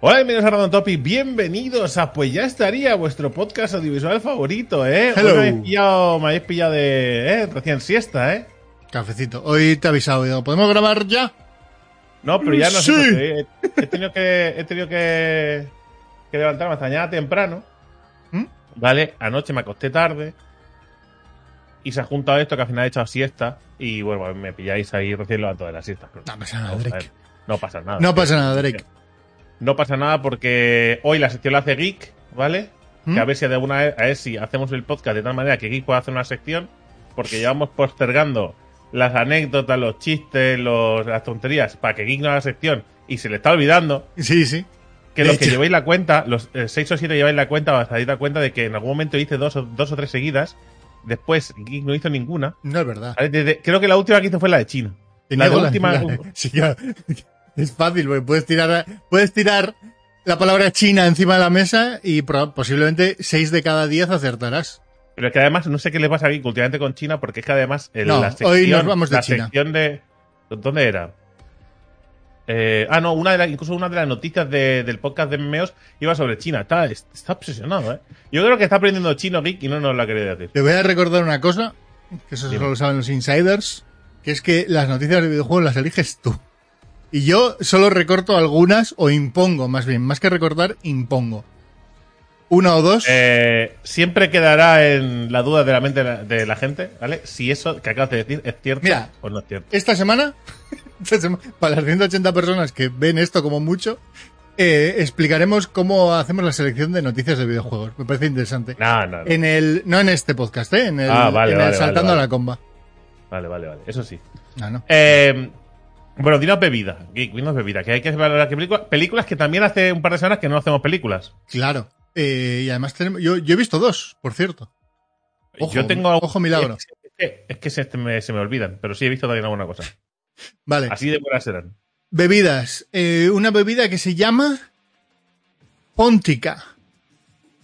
Hola, bienvenidos a Random Topic, bienvenidos a Pues ya estaría vuestro podcast audiovisual favorito, ¿eh? Hello. Hoy me habéis pillado, me habéis pillado de, ¿eh? Recién siesta, ¿eh? Cafecito. Hoy te he avisado. ¿Podemos grabar ya? No, pero ya no Sí. sé, he, he tenido que, he tenido que, que levantarme hasta mañana temprano, ¿Mm? ¿vale? Anoche me acosté tarde y se ha juntado esto que al final he echado siesta y bueno, me pilláis ahí recién levantado de la siesta. No pasa nada, Drake. No pasa nada. No pasa nada, Drake. No pasa nada porque hoy la sección la hace Geek, ¿vale? ¿Mm? Que a ver si de alguna vez, ver si hacemos el podcast de tal manera que Geek pueda hacer una sección, porque llevamos postergando las anécdotas, los chistes, los, las tonterías, para que Geek no haga sección y se le está olvidando Sí, sí. que De los que lleváis la cuenta, los 6 o 7 lleváis la cuenta, vas a dar cuenta de que en algún momento hice dos o, dos o tres seguidas, después Geek no hizo ninguna. No es verdad. creo que la última que hizo fue la de China. La de última- Sí, claro. Es fácil, porque puedes tirar, puedes tirar la palabra China encima de la mesa y posiblemente 6 de cada 10 acertarás. Pero es que además no sé qué le pasa a Geek últimamente con China, porque es que además en No, la sección, hoy nos vamos de la China. sección de ¿dónde era? Eh, ah, no, una de las, incluso una de las noticias de- del podcast de memeos iba sobre China. Está, está obsesionado, ¿eh? Yo creo que está aprendiendo chino Geek y no nos lo ha querido decir. Te voy a recordar una cosa, que eso solo lo saben los insiders, que es que las noticias de videojuegos las eliges tú. Y yo solo recorto algunas o impongo, más bien, más que recortar, impongo. Una o dos. Eh, siempre quedará en la duda de la mente de la, de la gente, ¿vale? Si eso que acabas de decir es cierto Mira. o no es cierto. Esta semana, esta para las 180 personas que ven esto como mucho, eh, explicaremos cómo hacemos la selección de noticias de videojuegos. Me parece interesante. No, no, no. En el, no en este podcast, ¿eh? En el, Ah, vale, en el vale, Saltando vale, a la comba. Vale, vale, vale. Eso sí. Ah, no. Eh, bueno, dinos bebida. Geek, dinos bebida. Que hay que valorar películas. Películas que también hace un par de semanas que no hacemos películas. Claro. Eh, y además tenemos, yo, yo he visto dos, por cierto. Ojo, Yo tengo ojo milagro. Es que, es que se, me, se me olvidan, pero sí he visto también alguna cosa. Vale. Así de buenas serán. Bebidas. Eh, una bebida que se llama Póntica.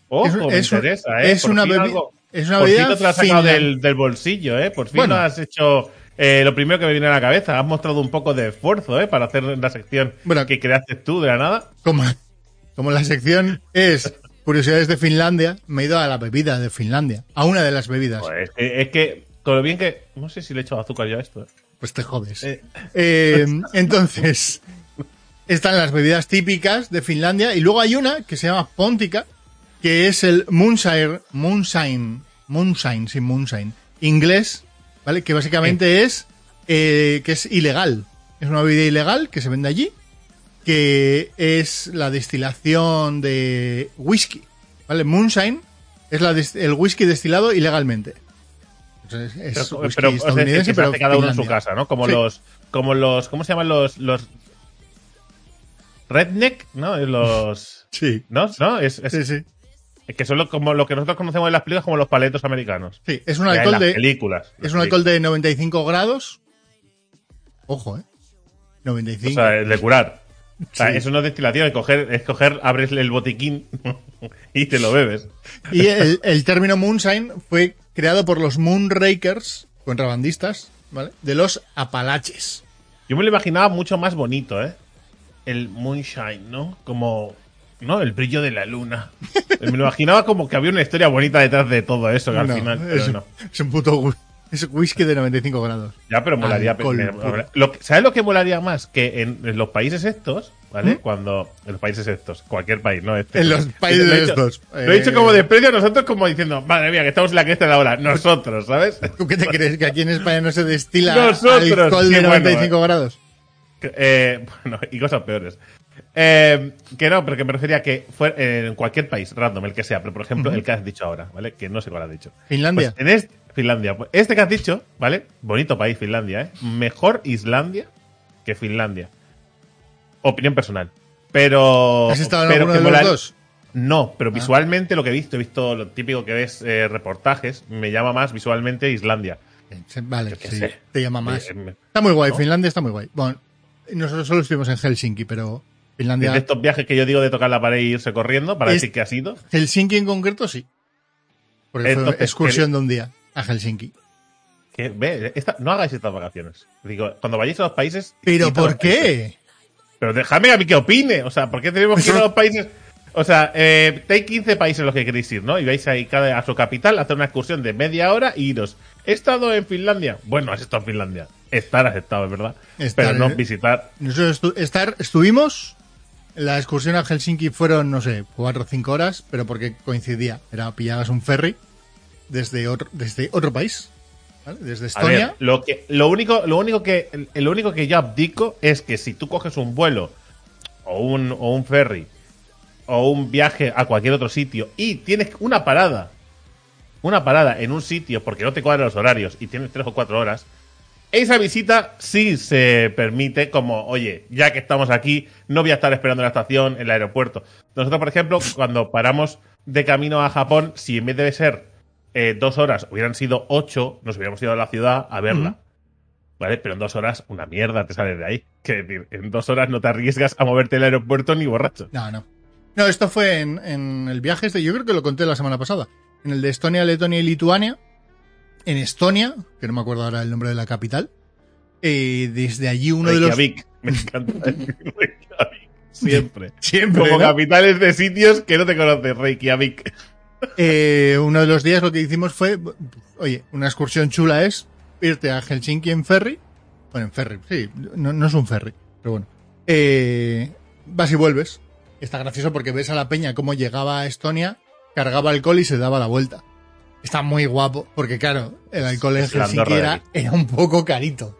Ojo, Es- me es un- interesa, ¿eh? es Por una fin bebi- algo- Es una Por fin bebida no te lo has sacado del, del bolsillo, ¿eh? Por fin Bueno. no has hecho eh, lo primero que me viene a la cabeza. Has mostrado un poco de esfuerzo, ¿eh? Para hacer la sección Bueno. que creaste tú de la nada. como, como la sección es curiosidades de Finlandia, me he ido a la bebida de Finlandia. A una de las bebidas. Pues, es, que, es que, con lo bien que... No sé si le he echado azúcar ya a esto, ¿eh? Pues te jodes. Eh. Eh, entonces, están las bebidas típicas de Finlandia y luego hay una que se llama Póntica, que es el Moonshine, Moonshine, Moonshine, sí, Moonshine, inglés, ¿vale? Que básicamente es, eh, que es ilegal. Es una bebida ilegal que se vende allí, que es la destilación de whisky, ¿vale? Moonshine es la el whisky destilado ilegalmente. Entonces, es Pero, whisky estadounidense, pero cada uno en su casa, ¿no? Como Sí. los... Como los... ¿Cómo se llaman los... los Redneck, ¿no? Los... Sí. ¿No? ¿No? Es, es- Sí, sí. Es que son lo, como lo que nosotros conocemos en las películas como los paletos americanos. Sí, es un alcohol las de, películas. es un alcohol de 95 grados. Ojo, ¿eh? 95. O sea, de curar. O sea, Sí. eso no es destilación, es coger, es coger, abres el botiquín y te lo bebes. Y el, el término moonshine fue creado por los moonrakers, contrabandistas, ¿vale? De los Apalaches. Yo me lo imaginaba mucho más bonito, ¿eh? El moonshine, ¿no? Como, ¿no? El brillo de la luna. Me lo imaginaba como que había una historia bonita detrás de todo eso, que al final, es, pero no. es un puto es whisky de 95 grados. Ya, pero molaría. Alcohol lo ¿Sabes lo que molaría más? Que en, en los países estos, ¿vale? ¿Mm? Quando. En los países estos, cualquier país, ¿no? Este. En los países Lo he estos. Lo he dicho Eh, como de precio nosotros, como diciendo, madre mía, que estamos en la cresta de la hora. Nosotros, ¿sabes? ¿Tú qué te crees? ¿Que aquí en España no se destila Nosotros, alcohol sí, de bueno, 95 grados? Eh, bueno, y cosas peores. Eh, que no, pero que me refería a que fue en cualquier país, random, el que sea, pero por ejemplo, el que has dicho ahora, ¿vale? Que no sé cuál has dicho. Finlandia. Pues en este, Finlandia. Pues este que has dicho, ¿vale? Bonito país, Finlandia, ¿eh? Mejor Islandia que Finlandia. Opinión personal. Pero. ¿Has estado en pero alguno que de los mola- dos? No, pero Ah. visualmente lo que he visto, he visto lo típico que ves eh, reportajes, me llama más visualmente Islandia. Vale, Yo qué sí, sé. te llama más. Eh, Está muy guay, ¿no? Finlandia está muy guay. Bueno, nosotros solo estuvimos en Helsinki, pero Finlandia. de estos viajes que yo digo de tocar la pared e irse corriendo para Es- decir que ha sido. Helsinki en concreto sí. Porque fue excursión de un día a Helsinki. Que, ve, esta- no hagáis estas vacaciones. Digo, cuando vayáis a los países. ¿Pero por países. qué? Pero déjame a mí que opine. O sea, ¿por qué tenemos que ir a los países? O sea, eh, hay 15 países en los que queréis ir, ¿no? Y vais ahí cada a su capital a hacer una excursión de media hora y iros. He estado en Finlandia. Bueno, has estado en Finlandia. Estar has estado, es verdad. Estar, pero no eh. visitar. Nosotros estu- estar, estuvimos, la excursión a Helsinki fueron, no sé, cuatro o cinco horas, pero porque coincidía. Era pillabas un ferry desde otro, desde otro país, ¿vale? Desde A Estonia. ver, lo que, lo único, lo único que, lo único que yo abdico es que si tú coges un vuelo o un, o un ferry o un viaje a cualquier otro sitio y tienes una parada, una parada en un sitio porque no te cuadran los horarios y tienes tres o cuatro horas, esa visita sí se permite como, oye, ya que estamos aquí, no voy a estar esperando en la estación, en el aeropuerto. Nosotros, por ejemplo, cuando paramos de camino a Japón, si en vez de ser eh, dos horas hubieran sido ocho, nos hubiéramos ido a la ciudad a verla. ¿Vale? Pero en dos horas, una mierda te sales de ahí. Que decir, en dos horas no te arriesgas a moverte al aeropuerto ni borracho. No, no. No, esto fue en, en el viaje este, yo creo que lo conté la semana pasada. En el de Estonia, Letonia y Lituania. En Estonia, que no me acuerdo ahora el nombre de la capital. eh, desde allí uno de los. Reykjavik. Me encanta Reykjavik. Siempre. Siempre. Como ¿no? capitales de sitios que no te conoces, Reykjavik. Eh, uno de los días lo que hicimos fue, oye, una excursión chula es irte a Helsinki en ferry. Bueno, en ferry, sí, no, no es un ferry, pero bueno. Eh, vas y vuelves. Está gracioso porque ves a la peña cómo llegaba a Estonia, cargaba alcohol y se daba la vuelta. Está muy guapo, porque claro, el alcohol en Helsinki era, un poco carito.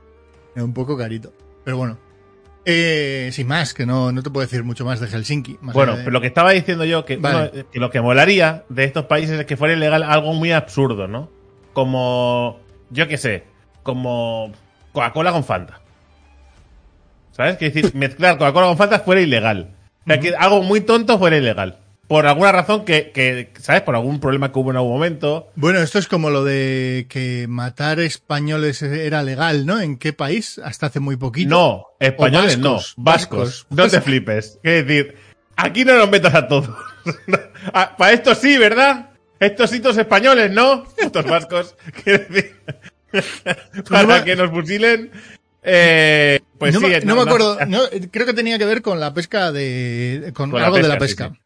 Era un poco carito. Pero bueno. Eh, sin más, que no, no te puedo decir mucho más de Helsinki. más Bueno, de- pero lo que estaba diciendo yo, que, Vale. uno- que lo que molaría de estos países es que fuera ilegal algo muy absurdo, ¿no? Como, yo qué sé, como Coca-Cola con Fanta. ¿Sabes? Que decir, mezclar Coca-Cola con Fanta fuera ilegal. O sea, que algo muy tonto fuera ilegal. Por alguna razón que, que, ¿sabes? Por algún problema que hubo en algún momento. Bueno, esto es como lo de que matar españoles era legal, ¿no? ¿En qué país? Hasta hace muy poquito. No, españoles no, vascos, vascos. No te flipes. Es decir, aquí no nos metas a todos. Para esto sí, ¿verdad? Estos sitios españoles, ¿no? Estos vascos. Quiero decir, para me- que nos fusilen. Eh, pues no, sí, me, no me acuerdo. no. no, creo que tenía que ver con la pesca de. con, algo de la pesca, pesca.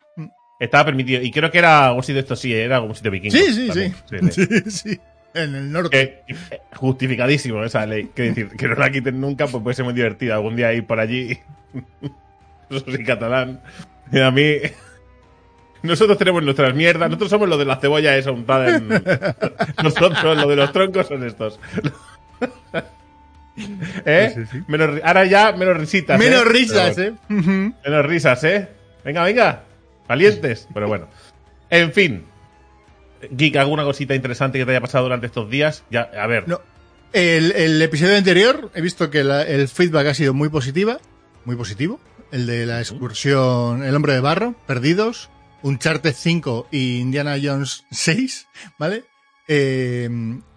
Estaba permitido. Y creo que era algún sitio, esto sí, era algún sitio vikingo. Sí, sí, sí. sí. Sí, sí. En el norte. Que- eh, justificadísimo esa ley. Quiero decir, que no la quiten nunca, pues puede ser muy divertido. Algún día ir por allí. Eso sí, catalán. Y a mí. Nosotros tenemos nuestras mierdas. Nosotros somos los de la cebolla esa untada en. Nosotros, lo de los troncos son estos. ¿Eh? Sí, sí, sí. Menos ahora ya menos risitas. Menos ¿eh? risas, Pero- ¿eh? Menos risas, ¿eh? Venga, venga. Valientes. Pero bueno. En fin. Geek, ¿alguna cosita interesante que te haya pasado durante estos días? Ya, a ver. No. El, el episodio anterior he visto que la- el feedback ha sido muy positiva, muy positivo. El de la excursión El hombre de barro, Perdidos, Uncharted 5 y Indiana Jones 6, ¿vale? Eh,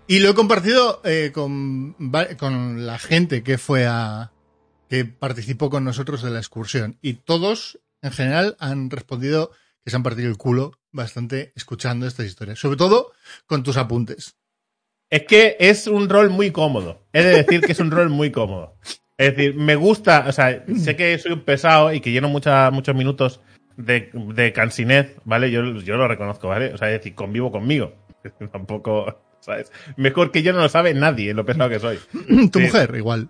y lo he compartido eh, con, con la gente que fue a que participó con nosotros de la excursión y todos en general han respondido que se han partido el culo bastante escuchando estas historias, sobre todo con tus apuntes. Es que es un rol muy cómodo. He de decir que es un rol muy cómodo. Es decir, me gusta, o sea, sé que soy un pesado y que lleno mucha- muchos minutos de, de cansinez, ¿vale? Yo, yo lo reconozco, ¿vale? O sea, es decir, convivo conmigo. Tampoco, ¿sabes? Mejor que yo no lo sabe nadie, lo pesado que soy. Tu Sí. mujer, igual.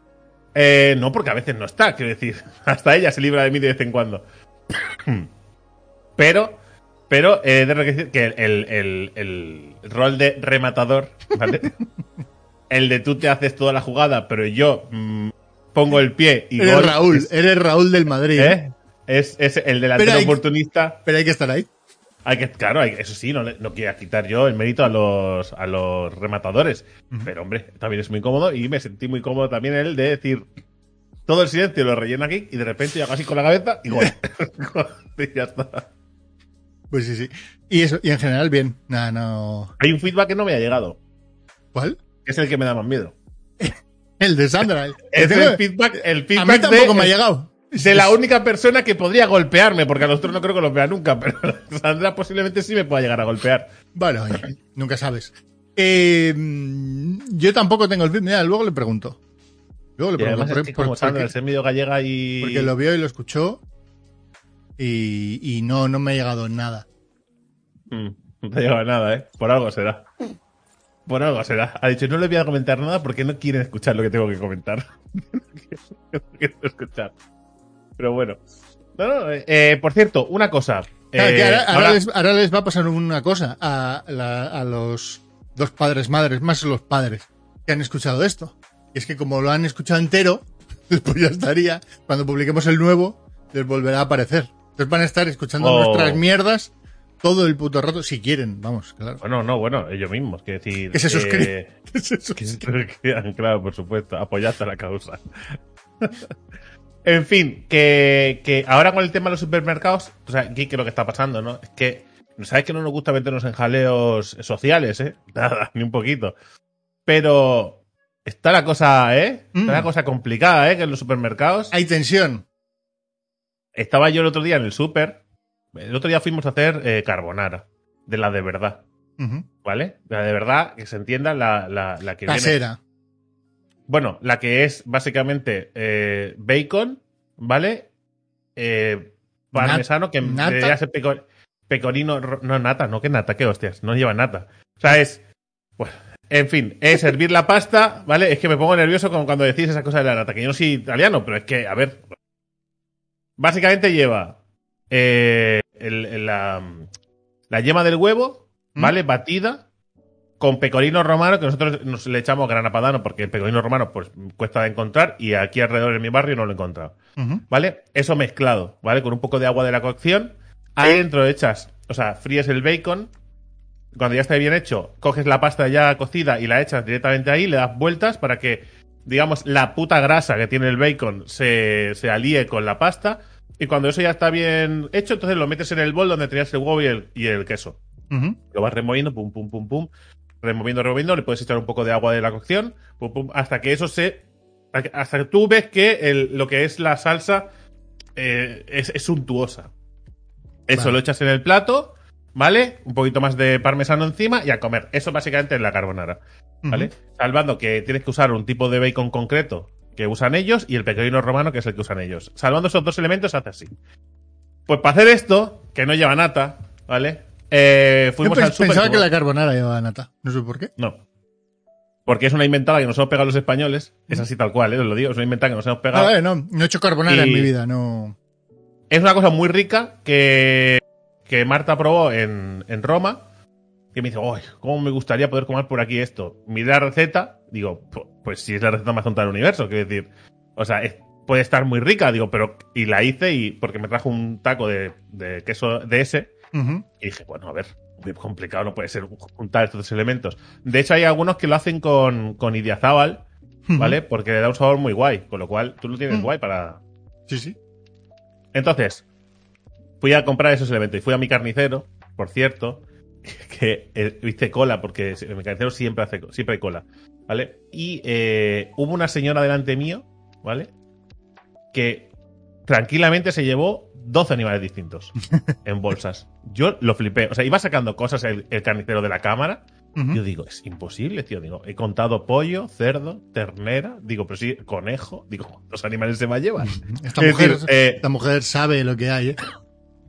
Eh, no, porque a veces no está, quiero decir. Hasta ella se libra de mí de vez en cuando. Pero, pero eh, he de decir que el, el- el- rol de rematador, ¿vale? el de tú te haces toda la jugada, pero yo mm, pongo el pie y Eres gol, Raúl, es- eres Raúl del Madrid. ¿eh? Es, es el delantero Pero hay- oportunista. Pero hay que estar ahí. Hay que, claro, hay- eso sí, no, no quiero quitar yo el mérito a los, a los rematadores. Pero, hombre, también es muy cómodo y me sentí muy cómodo también el de decir todo el silencio lo relleno aquí y de repente yo hago así con la cabeza y gol. y ya está. Pues sí, sí. Y eso, y en general, bien. Nada, no. Hay un feedback que no me ha llegado, ¿Cuál? es el que me da más miedo. El de Sandra. el- Es el feedback, el a mí feedback tampoco de, me ha llegado. de la única persona que podría golpearme, porque a los otros no creo que los vea nunca, pero Sandra posiblemente sí me pueda llegar a golpear. Bueno, nunca sabes. Eh, yo tampoco tengo el feedback. Mira, luego le pregunto. Luego le Y además pregunto, es que ¿por- como por Sandra, qué? el ser medio gallega y... Porque lo vio y lo escuchó y, y no, no me ha llegado nada. Mm, no te lleva nada, ¿eh? Por algo será. Por algo será. Ha dicho, no le voy a comentar nada porque no quieren escuchar lo que tengo que comentar. no quiero escuchar. Pero bueno. No, no, eh, por cierto, una cosa. Claro, Eh, ahora, ahora ahora- les, ahora les va a pasar una cosa a, la- a los dos padres madres, más los padres, que han escuchado esto. Y es que como lo han escuchado entero, después ya estaría, cuando publiquemos el nuevo, les volverá a aparecer. Entonces van a estar escuchando Oh. nuestras mierdas todo el puto rato, si quieren, vamos, claro. Bueno, no, bueno, ellos mismos. Que decir. Que se eh, suscriban. que se suscriban, claro, por supuesto. Apoyad a la causa. en fin, que, que ahora con el tema de los supermercados, o sea, aquí que lo que está pasando, ¿no? Es que, ¿sabes que no nos gusta meternos en jaleos sociales, eh? Nada, ni un poquito. Pero está la cosa, ¿eh? Está Mm. la cosa complicada, ¿eh? Que en los supermercados. Hay tensión. Estaba yo el otro día en el super. El otro día fuimos a hacer eh, carbonara. De la de verdad. Ujú. ¿Vale? La de verdad, que se entienda la, la, la que viene. Casera. Bueno, la que es básicamente eh, bacon, ¿vale? Eh, parmesano, que debería ser peco- pecorino. No, nata, no, que nata, qué hostias, no lleva nata. O sea, es. Bueno, en fin, es servir la pasta, ¿vale? Es que me pongo nervioso como cuando decís esa cosa de la nata, que yo no soy italiano, pero es que, a ver. Básicamente lleva eh, el- el- la, la yema del huevo, ¿Mm? ¿vale? Batida con pecorino romano, que nosotros nos le echamos grana padano porque el pecorino romano pues cuesta de encontrar y aquí alrededor en mi barrio no lo he encontrado. ¿Vale? Eso mezclado, ¿vale? Con un poco de agua de la cocción. Ahí dentro echas, o sea, fríes el bacon. Cuando ya esté bien hecho, coges la pasta ya cocida y la echas directamente ahí, le das vueltas para que, digamos, la puta grasa que tiene el bacon se, se alíe con la pasta. Y cuando eso ya está bien hecho, entonces lo metes en el bol donde tenías el huevo y el, y el queso. Lo vas removiendo, pum, pum, pum, pum. Removiendo, removiendo. Le puedes echar un poco de agua de la cocción. Pum, pum, hasta que eso se. Hasta que tú ves que el- lo que es la salsa eh, es, es suntuosa. Eso Vale. lo echas en el plato, ¿vale? Un poquito más de parmesano encima y a comer. Eso básicamente es la carbonara, ¿vale? Salvando que tienes que usar un tipo de bacon concreto que usan ellos y el pecorino romano que es el que usan ellos. Salvando esos dos elementos, hace así. Pues para hacer esto, que no lleva nata, ¿vale? Eh, fuimos al super. pensaba que la carbonara llevaba nata. No sé por qué. No. Porque es una inventada que nos hemos pegado los españoles. Es así tal cual, ¿eh? os lo digo. Es una inventada que nos hemos pegado. vale, no, no he hecho carbonara Y- en mi vida, no. Es una cosa muy rica que, que Marta probó en, en Roma. Que me dice, ¡ay! ¿Cómo me gustaría poder comer por aquí esto? Miré la receta, digo, pu- pues si es la receta más tonta del universo, quiero decir. O sea, es- puede estar muy rica, digo, pero. Y la hice y porque me trajo un taco de, de queso de ese. Y dije, bueno, a ver, muy complicado no puede ser juntar estos dos elementos. De hecho, hay algunos que lo hacen con, con idiazábal, ¿vale? Porque le da un sabor muy guay, con lo cual tú lo tienes Mm. guay para... Sí, sí. Entonces, fui a comprar esos elementos y fui a mi carnicero, por cierto, que eh, hice cola, porque mi carnicero siempre, hace, siempre hay cola, ¿vale? Y eh, hubo una señora delante mío, ¿vale? Que tranquilamente se llevó 12 animales distintos en bolsas. Yo lo flipé. O sea, iba sacando cosas el, el carnicero de la cámara. Ujú. Yo digo, es imposible, tío. Digo, he contado pollo, cerdo, ternera. Digo, pero sí, conejo. Digo, ¿cuántos animales se me llevan? Esta Es mujer, decir, eh, esta mujer sabe lo que hay, ¿eh?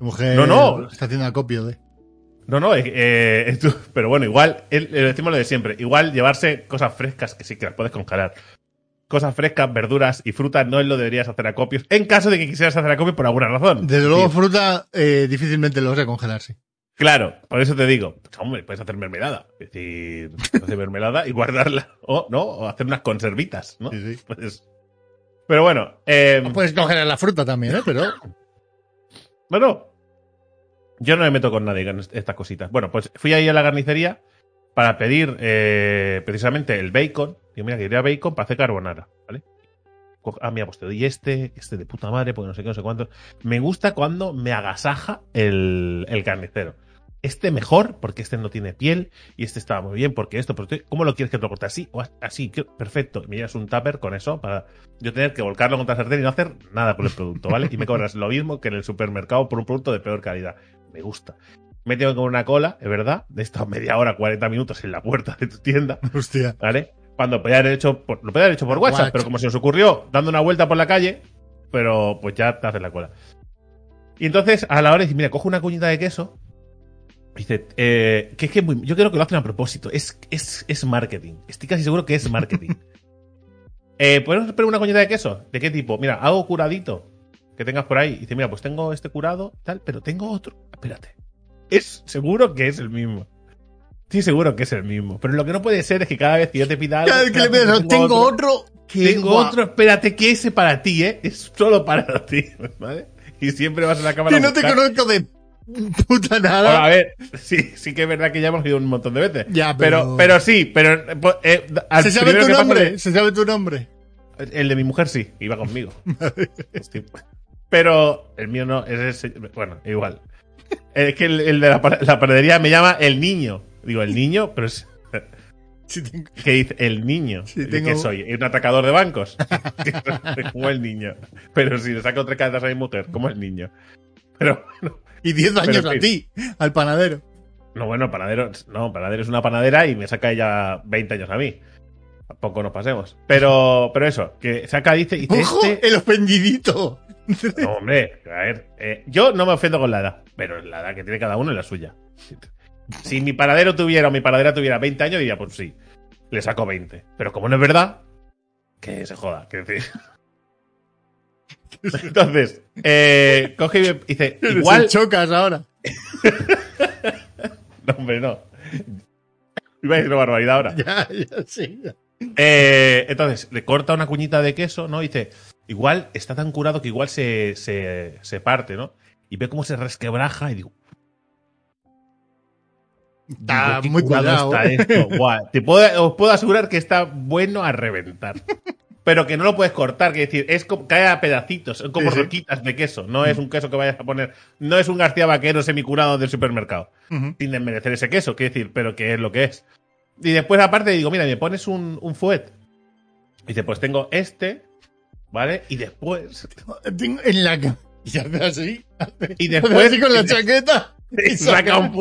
Mujer No, no. está haciendo acopio de. No, no, eh, eh, pero bueno, igual, el- le decimos lo de siempre. Igual llevarse cosas frescas, que sí que las puedes congelar. Cosas frescas, verduras y frutas no lo deberías hacer acopios. En caso de que quisieras hacer acopios por alguna razón. Desde luego, Sí. fruta eh, difícilmente lo vas a congelarse. Claro, por eso te digo, pues, hombre, puedes hacer mermelada. Es decir, hacer mermelada y guardarla. O, ¿no? O hacer unas conservitas, ¿no? Sí, sí. Pues- pero bueno, eh, Puedes congelar la fruta también, ¿eh? Pero bueno, yo no me meto con nadie con est- estas cositas. Bueno, pues fui ahí a la carnicería para pedir eh, precisamente el bacon. Digo, mira, quería bacon para hacer carbonara, ¿vale? Ah, mira, pues te doy este, este de puta madre, porque no sé qué, no sé cuánto. Me gusta cuando me agasaja el, el carnicero. Este mejor, porque este no tiene piel, y este estaba muy bien, porque esto, tú- ¿cómo lo quieres que te lo corte? ¿Así? ¿O as- así? ¿Qué- Perfecto. Me llevas un tupper con eso para yo tener que volcarlo contra el sartén y no hacer nada con el producto, ¿vale? Y me cobras lo mismo que en el supermercado por un producto de peor calidad. Me gusta. Me tengo que comer una cola, es verdad, de esta media hora, 40 minutos en la puerta de tu tienda, hostia. ¿vale? Cuando podía haber hecho por, lo podía haber hecho por WhatsApp, pero como se nos ocurrió dando una vuelta por la calle, pero pues ya te haces la cola. Y entonces a la hora dice, mira, cojo una cuñita de queso. Dice, eh, que es que muy- yo creo que lo hacen a propósito. Es, es, es marketing. Estoy casi seguro que es marketing. eh, ¿Podemos poner una cuñita de queso? ¿De qué tipo? Mira, hago curadito que tengas por ahí. Dice, mira, pues tengo este curado, tal, pero tengo otro. Espérate. Es seguro que es el mismo. Estoy seguro que es el mismo. Pero lo que no puede ser es que cada vez que yo te pida algo. Cada vez que le espérate, pidas, tengo otro. que Tengo otro, espérate, que ese para ti, ¿eh? Es solo para ti, ¿vale? Y siempre vas a la cámara. Que no te conozco de puta Bueno, a nada. ver, sí, sí que es verdad que ya hemos ido un montón de veces. Ya, pero... pero- pero, sí, pero. eh, al ¿Se sabe tu nombre? ¿Se sabe tu nombre? El de mi mujer sí, iba conmigo. Pero el mío no, es ese. Bueno, igual. Es que el, el de la, pa- la panadería me llama el niño. Digo, el niño, pero es. Tengo- ¿Qué dice? El niño. ¿Y tengo- ¿Qué soy? ¿Un atacador de bancos? como el niño. Pero si le saco tres cartas a mi mujer, como el niño. Pero bueno. Y 10 años a ti, al panadero. No, bueno, panadero. No, panadero es una panadera y me saca ella 20 años a mí. Tampoco nos pasemos. Pero, pero eso, que saca, dice, dice ¡Ojo! este. El ofendidito. No, hombre, a ver. eh, yo no me ofendo con la edad, pero la edad que tiene cada uno es la suya. Si mi paradero tuviera o mi paradera tuviera 20 años, diría, pues sí, le saco 20. Pero como no es verdad, que se joda. Que decir. Entonces, eh, coge y me dice, igual. chocas ahora. No, hombre, no. Iba a decir una barbaridad ahora. Ya, ya, sí. ya. Eh, entonces, le corta una cuñita de queso, ¿no? Y dice, igual está tan curado que igual se, se, se parte, ¿no? Y ve cómo se resquebraja y digo, Está digo, muy curado esto. Buah, te puedo, os puedo asegurar que está bueno a reventar. Pero que no lo puedes cortar, que decir, es como, cae a pedacitos, es como Sí, sí. roquitas de queso. No es un queso que vayas a poner, no es un García Vaquero semicurado del supermercado. Sin desmerecer ese queso, quiero decir, pero que es lo que es. Y después, aparte, digo, mira, me pones un, un fuet. Y dice, pues tengo este, ¿vale? Y después. En la Y hace así. hace- Y después- así con la chaqueta. y saca un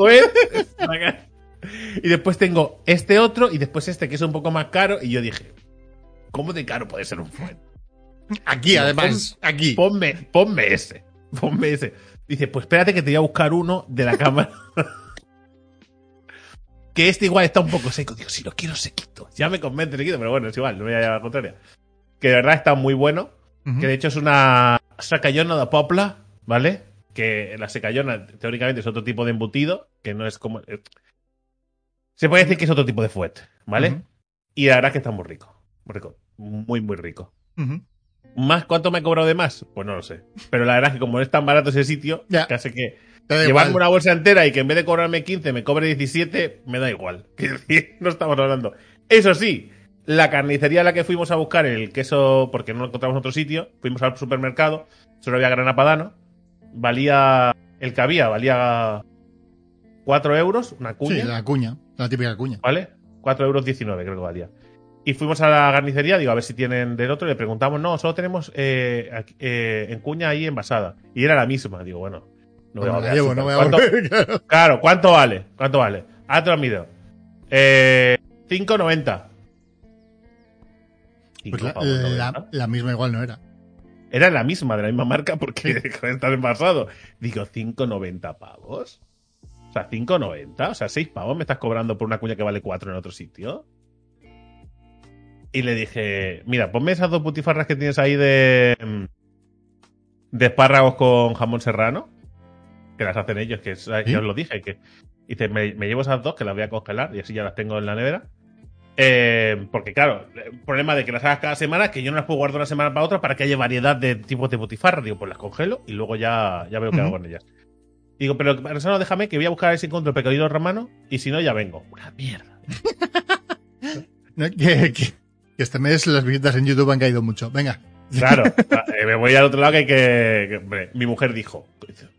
y después tengo este otro y después este que es un poco más caro. Y yo dije, ¿cómo de caro puede ser un fuet? Aquí, además. Aquí. Ponme, ponme ese. Ponme ese. Dice, pues espérate que te voy a buscar uno de la cámara. que este igual está un poco seco. Digo, si lo quiero sequito. Ya me convence sequito, pero bueno, es igual, no me voy a llevar a la contraria. Que de verdad está muy bueno. Que de hecho es una sacayona de popla, ¿vale? Que la secayona teóricamente es otro tipo de embutido, que no es como... eh, Se puede decir que es otro tipo de fuet, ¿vale? Y la verdad es que está muy rico. Muy rico. Muy, muy rico. ¿Más cuánto me he cobrado de más? Pues no lo sé. Pero la verdad es que como es tan barato ese sitio, Ya. casi que da llevarme igual. una bolsa entera y que en vez de cobrarme 15 me cobre 17, me da igual. No estamos hablando. Eso sí, la carnicería a la que fuimos a buscar el queso, porque no lo encontramos en otro sitio, fuimos al supermercado, solo había grana padano, valía, el que había valía 4 euros, una cuña. Sí, la cuña. La típica cuña. ¿Vale? 4 euros 19 creo que valía. Y fuimos a la carnicería, digo, a ver si tienen del otro, y le preguntamos, no, solo tenemos eh, aquí- eh, en cuña ahí envasada. Y era la misma, digo, bueno. No voy a volver llevo, no voy ¿Cuánto- volver. Claro, ¿cuánto vale? ¿Cuánto vale? Ah, te lo mido. Eh, 5.90. Pues la, pavos, la- 90. la misma igual no era. Era la misma, de la misma marca, porque está envasado. Digo, 5.90 pavos. O sea, 5.90. O sea, 6 pavos me estás cobrando por una cuña que vale 4 en otro sitio. Y le dije, mira, ponme esas dos putifarras que tienes ahí de. de espárragos con jamón serrano. Que las hacen ellos, que ya os lo dije. Que, dice, me, me llevo esas dos que las voy a congelar y así ya las tengo en la nevera. Eh, porque, claro, el problema de que las hagas cada semana es que yo no las puedo guardar una semana para otra para que haya variedad de tipos de butifarra. Digo, pues las congelo y luego ya, ya veo qué hago Ujú. con ellas. Digo, pero para eso no déjame que voy a buscar a ver si encuentro el pecadillo romano y si no, ya vengo. Una mierda. No, que, que- este mes las visitas en YouTube han caído mucho. Venga. Claro, eh, me voy al otro lado que hay que. que- hombre, mi mujer dijo,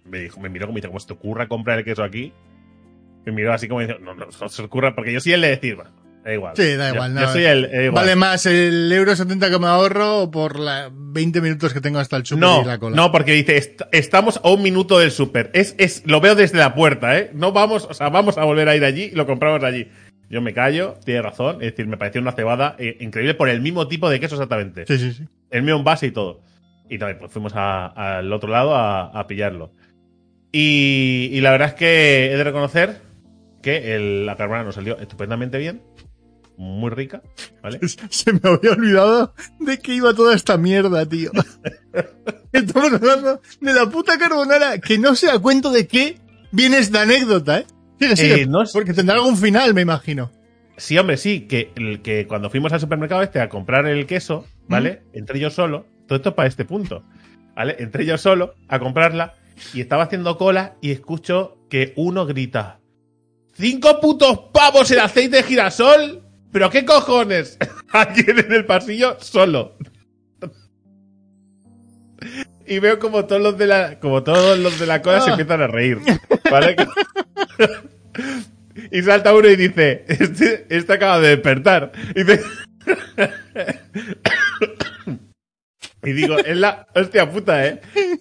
me dijo, me miró como dice, ¿cómo se te ocurra comprar el queso aquí? Me miró así como diciendo, no, no, no se ocurra, porque yo el de decir, bueno, da igual. Sí, da igual, Yo, no. soy el. igual. Vale más el euro 70 que me ahorro por la 20 minutos que tengo hasta el super No, y la cola. no, porque dice, "Est- estamos a un minuto del súper. Es, es, lo veo desde la puerta, ¿eh? No vamos, o sea, vamos a volver a ir allí y lo compramos allí. yo me callo, tiene razón. Es decir, me pareció una cebada eh, increíble por el mismo tipo de queso exactamente. Sí, sí, sí. El mismo envase y todo. Y también, pues fuimos al otro lado a, a pillarlo. Y, y la verdad es que he de reconocer que el- la carbonara nos salió estupendamente bien. Muy rica, ¿vale? Se me había olvidado de que iba toda esta mierda, tío. Estamos hablando de la puta carbonara, que no sé a cuento de qué viene esta anécdota, ¿eh? Sigue, sigue, Eh, no es- porque tendrá algún final, me imagino. Sí, hombre, sí, que, el, que cuando fuimos al supermercado este a comprar el queso, ¿vale? Entré yo solo, todo esto para este punto, ¿vale? Entré yo solo a comprarla y estaba haciendo cola y escucho que uno grita: ¡Cinco putos pavos el aceite de girasol! ¿Pero qué cojones? Aquí en el pasillo, solo. Y veo como todos los de la, como todos los de la cola se Ah. empiezan a reír. ¿Vale? Y salta uno y dice, este, este acaba de despertar. Y dice... y digo, es la hostia puta, ¿eh?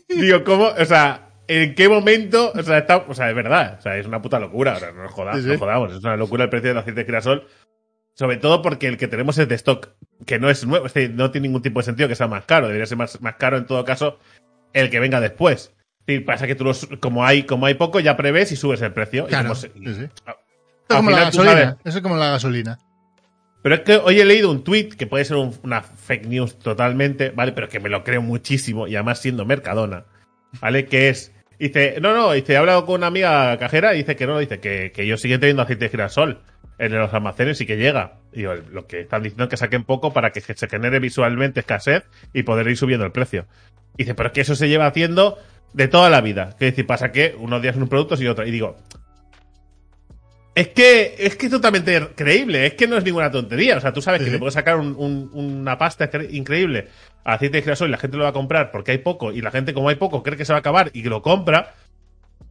Digo, ¿cómo? O sea, ¿en qué momento? O sea, está, o sea, es verdad. O sea, es una puta locura. Ahora, no nos jodamos, Sí, sí. no jodamos. Es una locura el precio del aceite de girasol. Sobre todo porque el que tenemos es de stock, que no es nuevo. Es decir, no tiene ningún tipo de sentido que sea más caro. Debería ser más, más caro en todo caso el que venga después. Sí, pasa que tú los, como hay, como hay poco, ya prevés y subes el precio. Y Claro, como se- sí, sí. a- Esto es como la final gasolina. Eso es como la gasolina. pero es que hoy he leído un tweet que puede ser un- una fake news totalmente, ¿vale? Pero que me lo creo muchísimo y además siendo Mercadona, ¿vale? Que es, dice, no, no, dice, he hablado con una amiga cajera y dice que no, dice que, que ellos siguen teniendo aceite de girasol en los almacenes y que llega. Y digo, lo que están diciendo es que saquen poco para que se genere visualmente escasez y poder ir subiendo el precio. Dice, pero es que eso se lleva haciendo de toda la vida. Que decir, pasa que unos días son unos productos y otros. Y digo, es que es que es totalmente creíble, es que no es ninguna tontería. O sea, tú sabes que Sí. le puedes sacar un- un- una pasta cre- increíble a aceite de girasol y la gente lo va a comprar porque hay poco y la gente, como hay poco, cree que se va a acabar y que lo compra.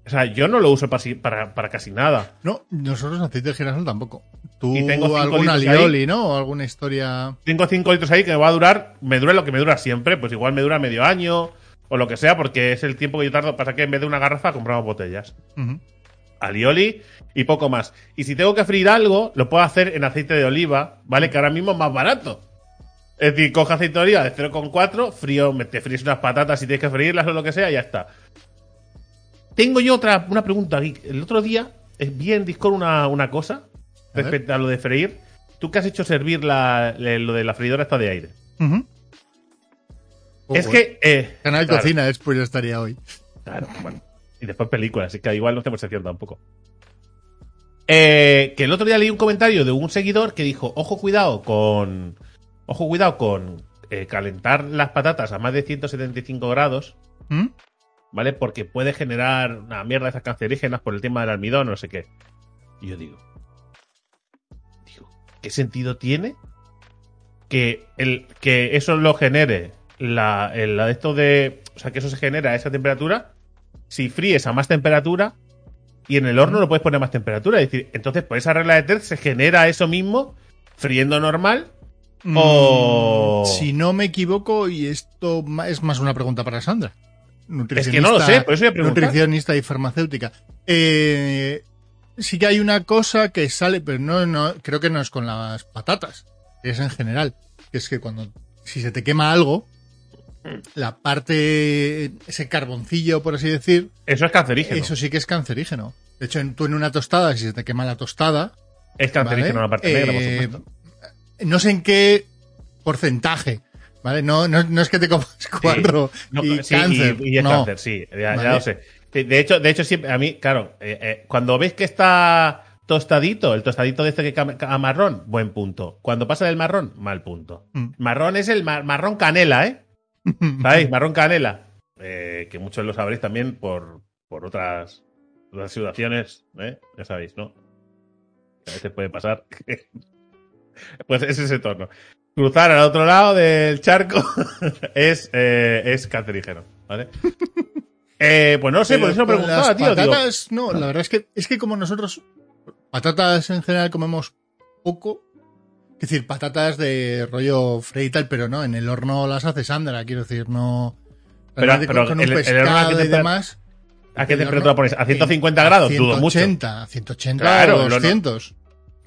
O sea, yo no lo uso para, para, para casi nada. No, nosotros aceite de girasol tampoco. Tú Y tengo alguna litros ahí. lioli, ¿no? O alguna historia. Tengo 5 litros ahí que me va a durar, me dura lo que me dura siempre, pues igual me dura medio año o lo que sea, porque es el tiempo que yo tardo. Pasa que en vez de una garrafa compramos botellas. Ujú. alioli y poco más. Y si tengo que freír algo, lo puedo hacer en aceite de oliva, ¿vale? Que ahora mismo es más barato. Es decir, coge aceite de oliva de 0,4, frío, te fríes unas patatas si tienes que freírlas o lo que sea, y ya está. Tengo yo otra, una pregunta, Geek. El otro día eh, vi en Discord una, una cosa respecto a lo de freír. Tú que has hecho servir la, lo de la freidora esta de aire. Ujú. es Ojo, que... eh, Canal claro. Cocina después estaría hoy. Claro, bueno. Y después películas, así que igual no hacemos sección tampoco. Eh, que el otro día leí un comentario de un seguidor que dijo, ojo cuidado con... Ojo cuidado con eh, calentar las patatas a más de 175 grados, ¿Mm? ¿Vale? Porque puede generar una mierda de esas cancerígenas por el tema del almidón o no sé qué. Y yo digo... Digo, ¿qué sentido tiene que, el, que eso lo genere la, el, la de esto de... O sea, que eso se genera a esa temperatura si fríes a más temperatura y en el horno no puedes poner más temperatura. Es decir, entonces por esa regla de Terz se genera eso mismo friendo normal. O- Mm, Si no me equivoco, y esto es más una pregunta para Sandra. Es que no lo sé, por eso voy a preguntar. Nutricionista y farmacéutica. Eh, sí que hay una cosa que sale, pero no, no, creo que no es con las patatas, es en general. Que es que cuando, si se te quema algo, la parte, ese carboncillo, por así decir, Eso es cancerígeno. eso sí que es cancerígeno. De hecho, en- tú en una tostada, si se te quema la tostada, es cancerígeno ¿vale? la parte negra, por Eh, supuesto. no sé en qué porcentaje, ¿vale? No, no, no es que te comas cuatro No, y sí, cáncer. y- y es no. cáncer, sí, ya, lo sé. De hecho, de hecho, siempre, a mí, claro, eh, eh, cuando ves que está tostadito, el tostadito de este que a marrón, buen punto. Cuando pasa del marrón, mal punto. Mm. Marrón es el mar- marrón canela, ¿eh? ¿Sabéis? Marrón canela. Eh, que muchos lo sabréis también por, por otras, otras situaciones, ¿eh? Ya sabéis, ¿no? A veces puede pasar. pues es ese tono. Cruzar al otro lado del charco es, eh, es cancerígeno, ¿vale? Eh, pues no sé, por eso preguntaba, tío. digo, patatas, no, la verdad es que, es que como nosotros, patatas en general comemos poco, es decir, patatas de rollo frey y tal, pero no, en el horno las hace Sandra, quiero decir, no. Pero- pero con, el- un el pescado y temperatura- demás. ¿A qué el temperatura pones? ¿A 150 en- grados? a Dudo mucho. 180, a 180 Claro, o lo no- 200.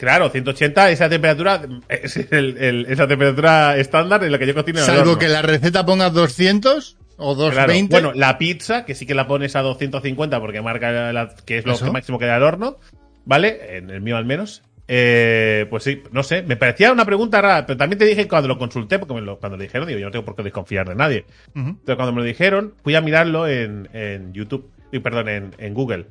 Claro, 180, esa temperatura es el- el- esa temperatura estándar en la que yo cocino Salvo que la receta ponga 200 o Claro. 220. Bueno, la pizza, que sí que la pones a 250 porque marca la- que es lo Eso. máximo que da el horno, ¿vale? En el mío al menos. Eh, pues sí, no sé, me parecía una pregunta rara, pero también te dije cuando lo consulté, porque me lo- cuando lo dijeron, digo, yo no tengo por qué desconfiar de nadie. Entonces cuando me lo dijeron, fui a mirarlo en, en YouTube, y perdón, en, en Google.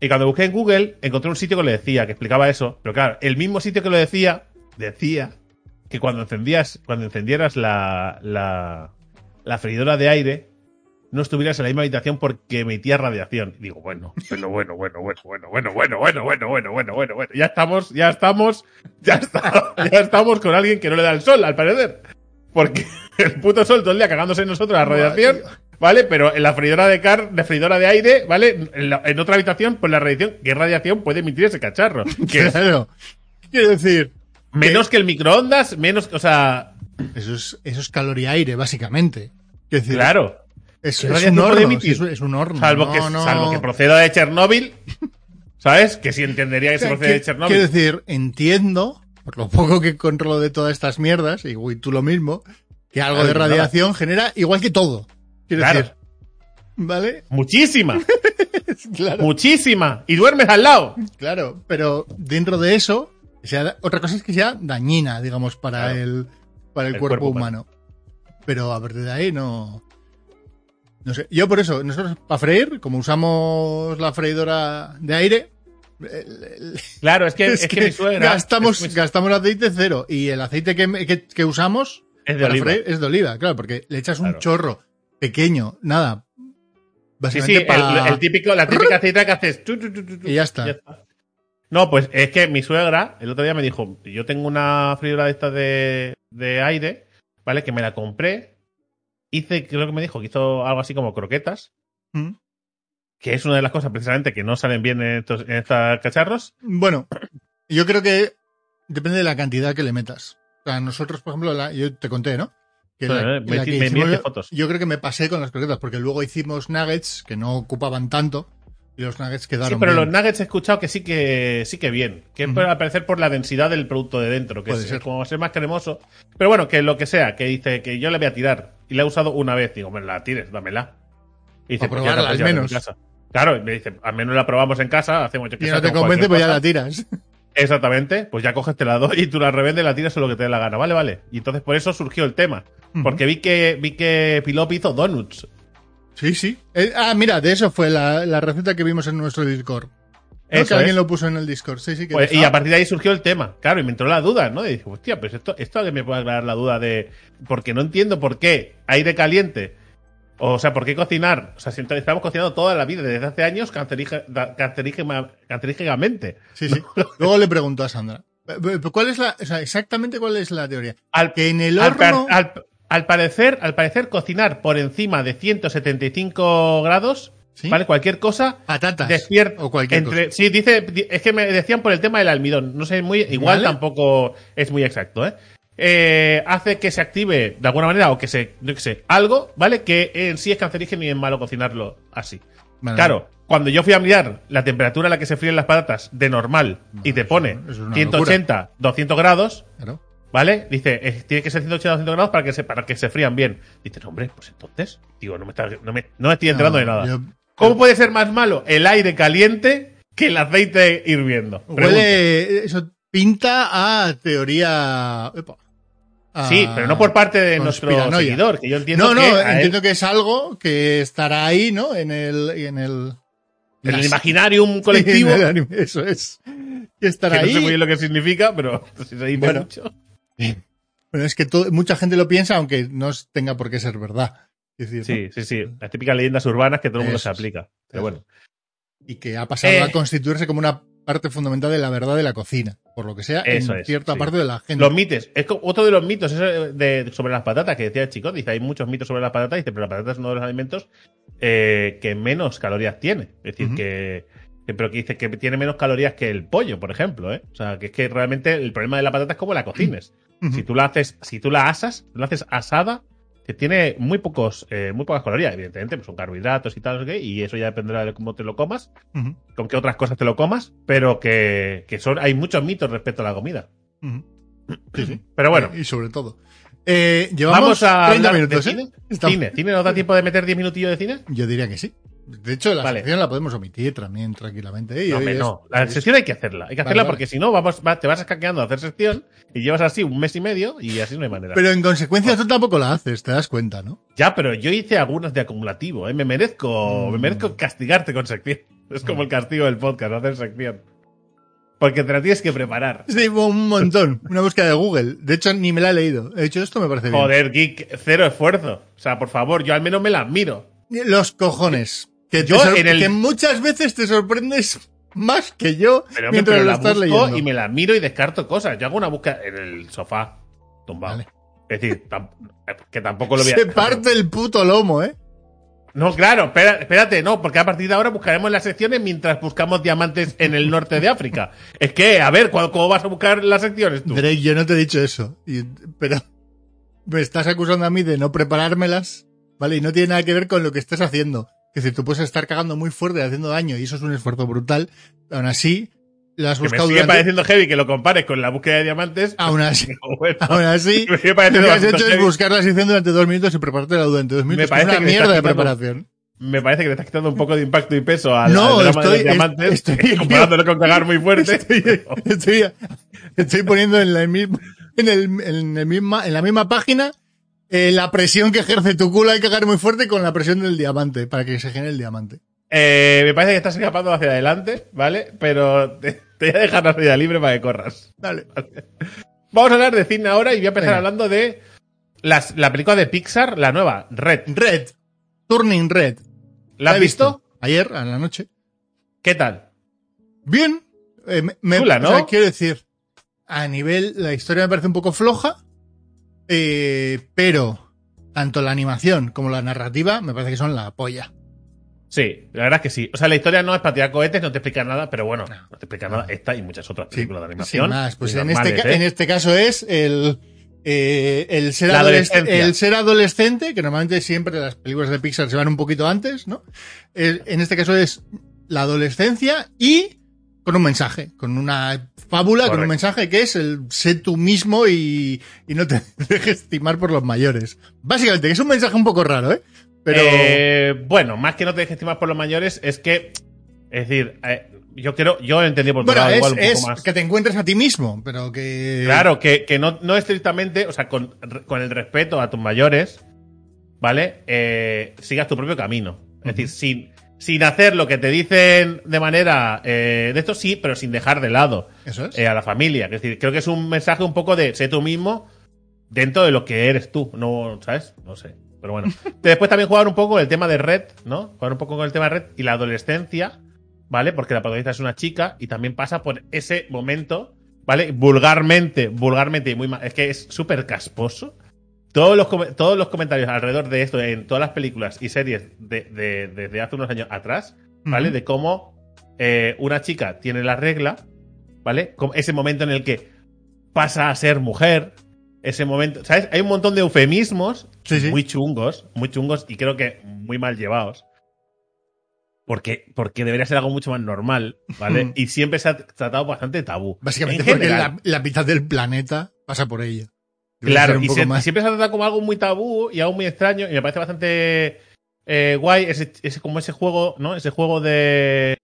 Y cuando busqué en Google, encontré un sitio que lo decía, que explicaba eso. Pero claro, el mismo sitio que lo decía, decía que cuando encendías, cuando encendieras la, la, la freidora de aire, no estuvieras en la misma habitación porque emitía radiación. Y digo, bueno, bueno, bueno, bueno, bueno, bueno, bueno, bueno, bueno, bueno, bueno, bueno, bueno, bueno. Ya estamos, ya estamos, ya está, ya estamos con alguien que no le da el sol, al parecer. Porque el puto sol todo el día cagándose en nosotros la radiación, ¿vale? Pero en la freidora de car, de freidora de aire, ¿vale? En, la- en otra habitación, pues la radiación, ¿qué radiación puede emitir ese cacharro? Que Claro. Quiero decir, menos que el microondas, menos, o sea, eso es, eso es caloría aire, básicamente. Quiero decir, claro. es, ¿Qué es un horno. emitir? Es, es un horno. Salvo, no, que, no. salvo que proceda de Chernóbil, ¿sabes? Que sí entendería que se procede de Chernóbil. Quiero decir, entiendo, por lo poco que controlo de todas estas mierdas, y tú lo mismo, que algo Claro, de nada. radiación genera igual que todo. Quiero Claro. decir. ¿Vale? Muchísima, Claro. muchísima. Y duermes al lado. Claro, pero dentro de eso, o sea, otra cosa es que sea dañina, digamos, para Claro. el para el, El cuerpo, cuerpo humano. Pero a partir de ahí no. No sé. Yo por eso, nosotros para freír, como usamos la freidora de aire, el- el- Claro, es que, es que, mi suegra. gastamos, es, gastamos aceite cero. Y el aceite que, que- que usamos es de para oliva. freír es de oliva, claro, porque le echas un chorro pequeño, nada. Sí, Básicamente sí, para. el, el típico, la típica aceitera que haces. tu, tu, tu, tu, tu, Y ya está. No, pues es que mi suegra el otro día me dijo, yo tengo una freidora de estas de, de aire, ¿vale? Que me la compré. Hice, creo que me dijo que hizo algo así como croquetas, ¿Mm? que es una de las cosas precisamente que no salen bien en estos, en estos cacharros. Bueno, yo creo que depende de la cantidad que le metas. O sea, nosotros, por ejemplo, la- yo te conté, ¿no? Que Sí, la- eh, la me- que me hicimos enviaste yo- fotos. Yo creo que me pasé con las croquetas, porque luego hicimos nuggets que no ocupaban tanto y los nuggets quedaron Sí, pero bien. los nuggets he escuchado que sí que sí que bien. Que Ujú. por- al parecer por la densidad del producto de dentro, que Puede es ser. como ser más cremoso. Pero bueno, que lo que sea, que dice que yo le voy a tirar. Y la he usado una vez. Digo, me la tires, dámela. Y dice, pues probarla, la al a menos. casa. Claro, me dice, al menos la probamos en casa, hacemos yo que Y no te convence, pues ya la tiras. Exactamente, pues ya coges, te la doy y tú la revendes, la tiras o lo que te dé la gana, vale, vale. Y entonces por eso surgió el tema. Porque vi que vi que Pilop hizo donuts. Sí, sí. Eh, ah, mira, de eso fue la, la receta que vimos en nuestro Discord. ¿no? Eso que alguien es. lo puso en el Discord. Sí, sí, que Pues, y a partir de ahí surgió el tema. Claro, y me entró la duda, ¿no? Y dije, hostia, pues esto, esto que me puede aclarar la duda de. Porque no entiendo por qué aire caliente. O sea, ¿por qué cocinar? O sea, si estamos cocinando toda la vida, desde hace años, cancerígenamente. Sí, sí. Luego le preguntó a Sandra. eh, eh, ¿Cuál es la, o sea, exactamente cuál es la teoría? Al, Que en el horno. al- al parecer, al parecer, cocinar por encima de 175 grados, ¿Sí? ¿vale? Cualquier cosa, Patatas. despierta. O cualquier entre, cosa. Sí, dice, di- es que me decían por el tema del almidón. No sé, muy, igual Vale. tampoco es muy exacto, ¿eh? Eh, hace que se active de alguna manera o que se, qué sé, algo, ¿vale? Que en sí es cancerígeno y es malo cocinarlo así. Vale. Claro, cuando yo fui a mirar la temperatura a la que se fríen las patatas de normal y te pone eso es una 180, 200 grados, Claro. ¿Vale? Dice, eh, tiene que ser 180 200 grados para que se, para que se frían bien. Dice, no, hombre, pues entonces, digo, no me, está- no me, no me estoy enterando No, de nada. yo- ¿Cómo puede ser más malo el aire caliente que el aceite hirviendo? Pregunto. Huele, eso pinta a teoría. epa, Sí, pero no por parte de nuestro seguidor, que yo entiendo No, no, que él- entiendo que es algo que estará ahí, ¿no? En el. En el, en el las- imaginarium colectivo, en el anime, eso es. Que que estará no ahí. sé muy bien lo que significa, pero si se dice Bueno. mucho. Pero es que to- mucha gente lo piensa, aunque no es- tenga por qué ser verdad. Es decir, Sí, sí, sí. Las típicas leyendas urbanas que todo el mundo se es. aplica. Pero bueno. y que ha pasado Eh. a constituirse como una parte fundamental de la verdad de la cocina, por lo que sea, Eso en es, cierta sí. parte de la gente. Los mitos. Es otro de los mitos de, sobre las patatas que decía el chico. Dice, hay muchos mitos sobre las patatas. Dice, pero la patata es uno de los alimentos eh, que menos calorías tiene. Es decir, que, que- Pero que dice que tiene menos calorías que el pollo, por ejemplo. ¿eh? O sea, que es que realmente el problema de la patata es cómo la cocines. Si tú la haces, si tú la asas, la haces asada, que tiene muy pocos, eh, muy pocas calorías, evidentemente, pues son carbohidratos y tal, qué, y eso ya dependerá de cómo te lo comas, con qué otras cosas te lo comas, pero que, que son, hay muchos mitos respecto a la comida. Sí, sí. Pero bueno, Y sobre todo. Eh, llevamos vamos a 30 hablar minutos, de ¿eh? Cine, ¿cine nos da tiempo de meter 10 minutillos de cine? Yo diría que sí. De hecho, la Vale. sección la podemos omitir también tranquilamente. Y No, hombre, es- no. La sesión hay que hacerla. Hay que hacerla vale. porque si no, vamos, va- te vas escaqueando a hacer sección y llevas así un mes y medio y así no hay manera. Pero en consecuencia tú tampoco la haces, te das cuenta, ¿no? ya, pero yo hice algunas de acumulativo, ¿eh? Me merezco, Mm. me merezco castigarte con sección. Es como el castigo del podcast, hacer sección. Porque te la tienes que preparar. Sí, un montón. Una búsqueda de Google. De hecho, ni me la he leído. He dicho esto, me parece bien. Joder, geek, cero esfuerzo. O sea, por favor, yo al menos me la admiro. Los cojones. Que, Yo en el- que muchas veces te sorprendes más que yo Pero, mientras pero lo estás leyendo. y me la miro y descarto cosas. Yo hago una búsqueda en el sofá, tumbado. Vale. Es decir, que tampoco lo voy a... Se parte el puto lomo, ¿eh? No, claro, espera- espérate, no, porque a partir de ahora buscaremos las secciones mientras buscamos diamantes en el norte de África. Es que, a ver, ¿cuál- ¿cómo vas a buscar las secciones tú? Drake, yo no te he dicho eso. Y- pero me estás acusando a mí de no preparármelas, ¿vale? Y no tiene nada que ver con lo que estés haciendo. Es decir, tú puedes estar cagando muy fuerte haciendo daño y eso es un esfuerzo brutal. Aún así, lo has Que me buscado sigue durante... pareciendo heavy que lo compares con la búsqueda de diamantes. Aún así, bueno, aún así, me sigue lo que has hecho es buscar la sección durante dos minutos y preparártela durante dos minutos. que parece es que una estás mierda de preparación. Me parece que le estás quitando un poco de impacto y peso al, No, al drama de estoy- los diamantes, estoy- comparándolo con cagar muy fuerte. Estoy, estoy poniendo en la misma, en el, en el misma, en la misma página eh, la presión que ejerce tu culo hay que cagar muy fuerte con la presión del diamante para que se genere el diamante. Eh, me parece que estás escapando hacia adelante, ¿vale? Pero te, te voy a dejar la salida libre para que corras. Dale. Vamos a hablar de cine ahora y voy a empezar Venga. hablando de las, la película de Pixar, la nueva, Red. Red. Turning Red. ¿La has visto? Ayer, a la noche. ¿Qué tal? Bien. Eh, me, me- Chula, ¿no? o sea, quiero decir, a nivel, la historia me parece un poco floja, eh, pero tanto la animación como la narrativa me parece que son la polla. Sí, la verdad es que sí. O sea, la historia no es para tirar cohetes, no te explica nada, pero bueno, no, te explica nada esta y muchas otras Sí, películas de animación. sin más. Pues en este, ca- ¿eh? en este caso es el, eh, el, ser el ser adolescente, que normalmente siempre las películas de Pixar se van un poquito antes, ¿no? El- en este caso es la adolescencia y con un mensaje, con una fábula, con un mensaje que es el sé tú mismo y, y no te dejes estimar por los mayores. Básicamente, que es un mensaje un poco raro, ¿eh? Pero... Eh, bueno, más que no te dejes estimar por los mayores, es que. Es decir, eh, yo quiero. Yo entendí por bueno, lado es, igual un es poco más. que te encuentres a ti mismo, pero que... Claro, que, que no, no estrictamente, o sea, con, con el respeto a tus mayores, ¿vale? Eh, sigas tu propio camino. Es decir, sin, sin hacer lo que te dicen de manera eh, de esto, sí, pero sin dejar de lado Eso es. eh, a la familia. Es decir, creo que es un mensaje un poco de sé tú mismo dentro de lo que eres tú, no, ¿sabes? No sé. Pero bueno. Después también jugar un poco con el tema de red, ¿no? Jugar un poco con el tema de red y la adolescencia, ¿vale? Porque la protagonista es una chica y también pasa por ese momento, ¿vale? Vulgarmente, vulgarmente y muy mal. Es que es súper casposo. Todos los, todos los comentarios alrededor de esto en todas las películas y series de, de- desde hace unos años atrás, ¿vale? De cómo eh, una chica tiene la regla, ¿vale? Como ese momento en el que pasa a ser mujer, ese momento, ¿sabes? Hay un montón de eufemismos Sí, sí. muy chungos, muy chungos y creo que muy mal llevados. Porque, porque debería ser algo mucho más normal, ¿vale? Mm. y siempre se ha tratado bastante tabú. Básicamente En porque la mitad del planeta pasa por ella. Claro, y se- siempre se ha tratado como algo muy tabú y algo muy extraño y me parece bastante eh, guay ese, ese- como ese juego, ¿no? Ese juego de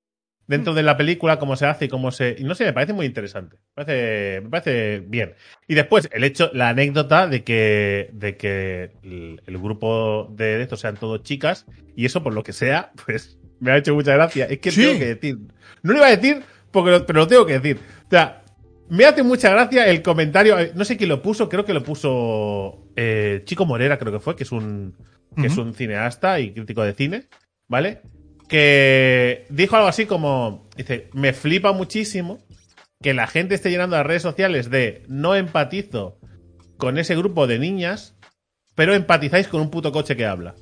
dentro de la película, cómo se hace y cómo se... Y no sé, me parece muy interesante. Me parece, me parece bien. Y después, el hecho, la anécdota de que, de que el, el grupo de estos sean todos chicas y eso, por lo que sea, pues me ha hecho mucha gracia. Es que Sí. tengo que decir. No lo iba a decir, porque lo- pero lo tengo que decir. O sea, me hace mucha gracia el comentario. eh, No sé quién lo puso, creo que lo puso eh, Chico Morera, creo que fue, que es un, que es un cineasta y crítico de cine, ¿vale? Que dijo algo así como: Dice, me flipa muchísimo que la gente esté llenando las redes sociales de no empatizo con ese grupo de niñas, pero empatizáis con un puto coche que habla.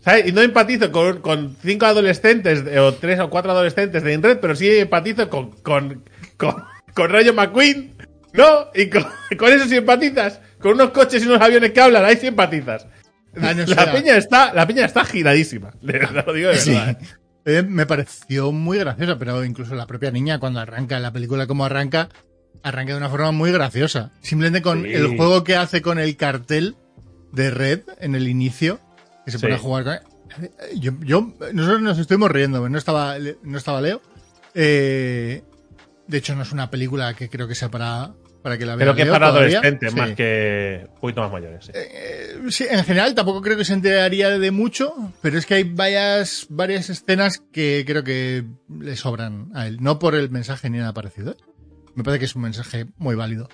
¿Sabes? Y no empatizo con, con cinco adolescentes o tres o cuatro adolescentes de Inred, pero sí empatizo con, con, con, con Rayo McQueen, ¿no? Y con, con eso sí empatizas. con unos coches y unos aviones que hablan, ahí sí empatizas. Ah, no, la, peña está, la peña está giradísima. De verdad, lo digo de Sí. verdad. me pareció muy graciosa, pero incluso la propia niña cuando arranca la película como arranca, arranca de una forma muy graciosa. Simplemente con Sí. el juego que hace con el cartel de Red en el inicio, que se Sí. pone a jugar con yo, yo- nosotros nos estuvimos riendo, no estaba, no estaba Leo. Eh, de hecho, no es una película que creo que sea para, para que la vea Creo que es para todavía. adolescentes Sí. más que un poquito más mayores. sí. Eh, sí, en general tampoco creo que se enteraría de mucho, pero es que hay varias, varias escenas que creo que le sobran a él. No por el mensaje ni nada parecido. ¿eh? Me parece que es un mensaje muy válido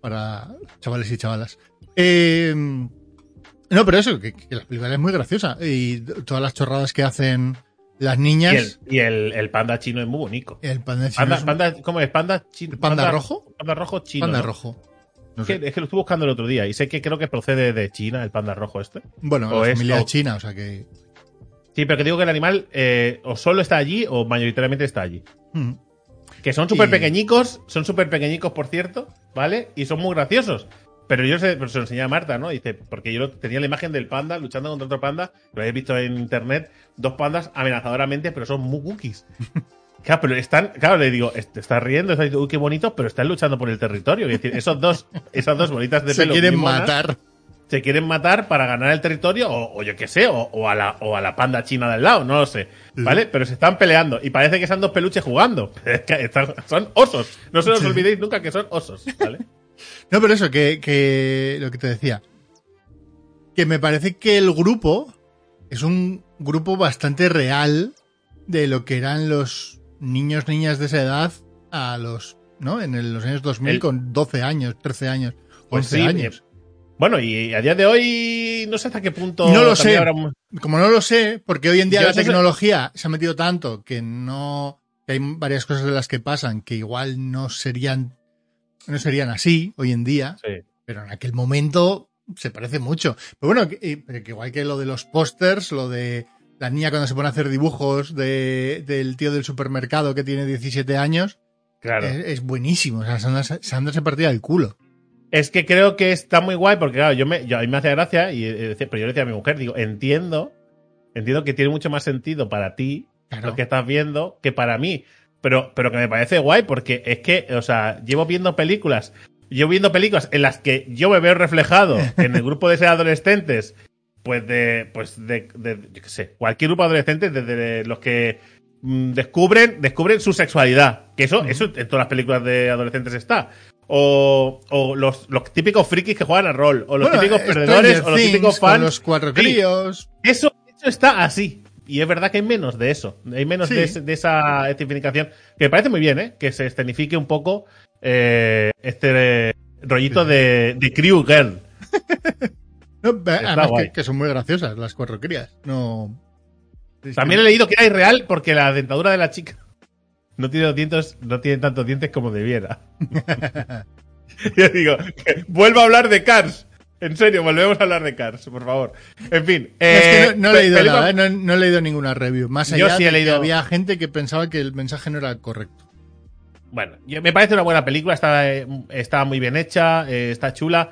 para chavales y chavalas. Eh, no, pero eso, que, que la película es muy graciosa. Y todas las chorradas que hacen las Y, niñas. el, y el, el panda chino es muy bonito. El, panda, chino Panda, es un- panda- ¿Cómo es? ¿Panda chino? ¿El panda rojo? Panda rojo chino. panda ¿no? rojo. No Es que, sé. es que lo estuve buscando el otro día y sé que creo que procede de China, el panda rojo este. Bueno, o la es- familia o- china, o sea que. Sí, pero que digo que el animal eh, o solo está allí o mayoritariamente está allí. Mm. Que son súper Y- pequeñicos, son súper pequeñicos, por cierto, ¿vale? Y son muy graciosos. Pero yo se, se lo enseñé a Marta, ¿no? Dice, porque yo tenía la imagen del panda luchando contra otro panda, lo habéis visto en internet, dos pandas amenazadoramente, pero son muy cookies. Claro, pero están, claro, le digo, estás riendo, estás diciendo, uy, qué bonito, pero están luchando por el territorio. Es decir, esos dos, esas dos bolitas de Se pelo quieren muy monas, matar. se quieren matar para ganar el territorio, o, o yo qué sé, o, o a la, o a la panda china del lado, no lo sé. ¿Vale? Pero se están peleando. Y parece que son dos peluches jugando. Son osos. No se os olvidéis nunca que son osos. ¿Vale? No, pero eso, que, que lo que te decía. Que me parece que el grupo es un grupo bastante real de lo que eran los niños, niñas de esa edad a los, ¿no? En el- los años 2000 El- con 12 años, 13 años, 11 Pues sí, años. Bueno, y a día de hoy no sé hasta qué punto. No lo sé. habrá Como no lo sé, porque hoy en día Yo la sé- tecnología se ha metido tanto que no, que hay varias cosas de las que pasan que igual no serían, no serían así hoy en día. Sí. pero en aquel momento se parece mucho. Pero bueno, que, pero que igual que lo de los pósters, lo de la niña cuando se pone a hacer dibujos de, del tío del supermercado que tiene 17 años, Claro. es, es buenísimo. O sea, Sandra, Sandra se partía del culo. Es que creo que está muy guay porque, claro, yo me, yo, a mí me hace gracia, y, eh, pero yo le decía a mi mujer, digo, entiendo, entiendo que tiene mucho más sentido para ti Claro. lo que estás viendo que para mí. Pero, pero que me parece guay porque es que, o sea, llevo viendo películas, llevo viendo películas en las que yo me veo reflejado en el grupo de ser adolescentes, pues de, pues de, de- yo qué sé, cualquier grupo de adolescentes, desde los que mm, descubren, descubren su sexualidad. Que eso, eso en todas las películas de adolescentes está. O, o los, los típicos frikis que juegan a rol, o los Bueno, típicos Stranger perdedores, o los típicos con fans. los cuatro Sí. críos. Eso, eso está así. Y es verdad que hay menos de eso. Hay menos Sí. de, esa escenificación. Que me parece muy bien, ¿eh? Que se escenifique un poco eh, este rollito de, de Crew Girl. No, además que, que son muy graciosas las cuatro crías. No. También he leído que era irreal porque la dentadura de la chica no tiene los dientes, no tiene tantos dientes como debiera. Yo digo, que vuelva a hablar de Cars. En serio, volvemos a hablar de Cars, por favor. En fin. No, es que eh, no, no he leído película- nada, ¿eh? no, no he leído ninguna review. Más Yo allá sí he de que leído- había gente que pensaba que el mensaje no era correcto. Bueno, yo- me parece una buena película, está, eh, está muy bien hecha, eh, está chula.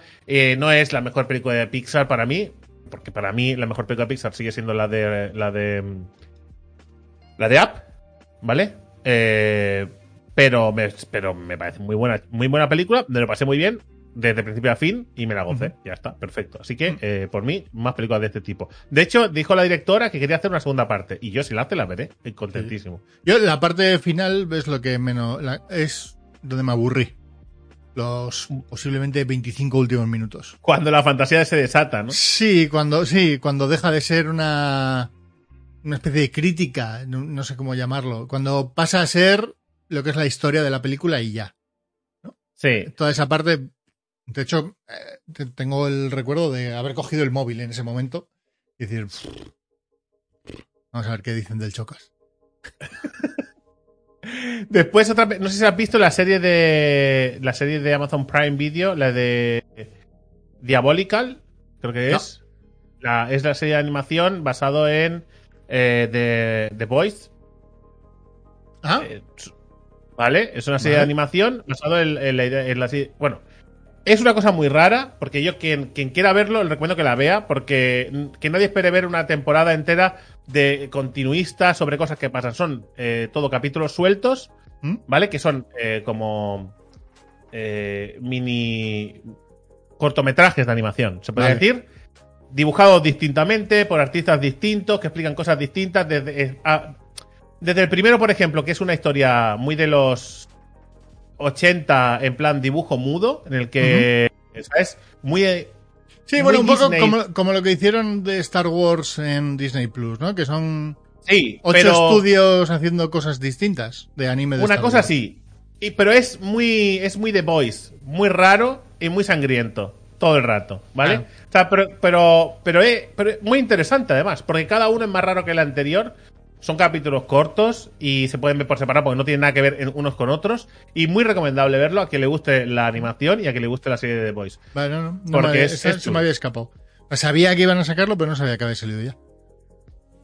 No es la mejor película de Pixar para mí, porque para mí la mejor película de Pixar sigue siendo la de la de la de Up, ¿vale? Pero me, pero me parece muy buena, muy buena película, me lo pasé muy bien desde principio a fin y me la gocé, ya está, perfecto. Así que eh, por mí más películas de este tipo. De hecho, dijo la directora que quería hacer una segunda parte y yo si la hace la veré, contentísimo. Yo la parte final es lo que menos la- es donde me aburrí. Los posiblemente 25 últimos minutos. Cuando la fantasía se desata, ¿no? Sí, cuando sí, cuando deja de ser una una especie de crítica, no, no sé cómo llamarlo, cuando pasa a ser lo que es la historia de la película y ya. Sí. Toda esa parte de hecho eh, te- tengo el recuerdo de haber cogido el móvil en ese momento y decir vamos a ver qué dicen del Chocas. Después otra pe- no sé si has visto la serie de la serie de Amazon Prime Video, la de Diabolical, creo que No. es. La, es la serie de animación basado en eh, The, The Voice. Ah, Eh, ¿Vale? Es una serie Vale. de animación basado en, en la idea- en la serie- Bueno, es una cosa muy rara, porque yo, quien, quien quiera verlo, le recomiendo que la vea, porque que nadie espere ver una temporada entera de continuista sobre cosas que pasan. Son eh, todo capítulos sueltos, ¿Mm? ¿vale? Que son eh, como eh, mini cortometrajes de animación, se puede Vale. decir. Dibujados distintamente, por artistas distintos, que explican cosas distintas. Desde, eh, a- desde el primero, por ejemplo, que es una historia muy de los 80 en plan dibujo mudo, en el que, ¿sabes? Muy... eh, Sí, Muy bueno, un poco como, como lo que hicieron de Star Wars en Disney Plus, ¿no? Que son Sí, ocho pero estudios haciendo cosas distintas de anime de una Star cosa Wars. sí. Y, pero es muy, es muy The Voice, muy raro y muy sangriento todo el rato, ¿vale? Ah. O sea, pero, pero, pero, es, pero es muy interesante además, porque cada uno es más raro que el anterior. Son capítulos cortos y se pueden ver por separado porque no tienen nada que ver unos con otros. Y muy recomendable verlo a quien le guste la animación y a quien le guste la serie de The Voice. Vale, no, no, no Porque me es- es me había escapado. Sabía que iban a sacarlo, pero no sabía que había salido ya.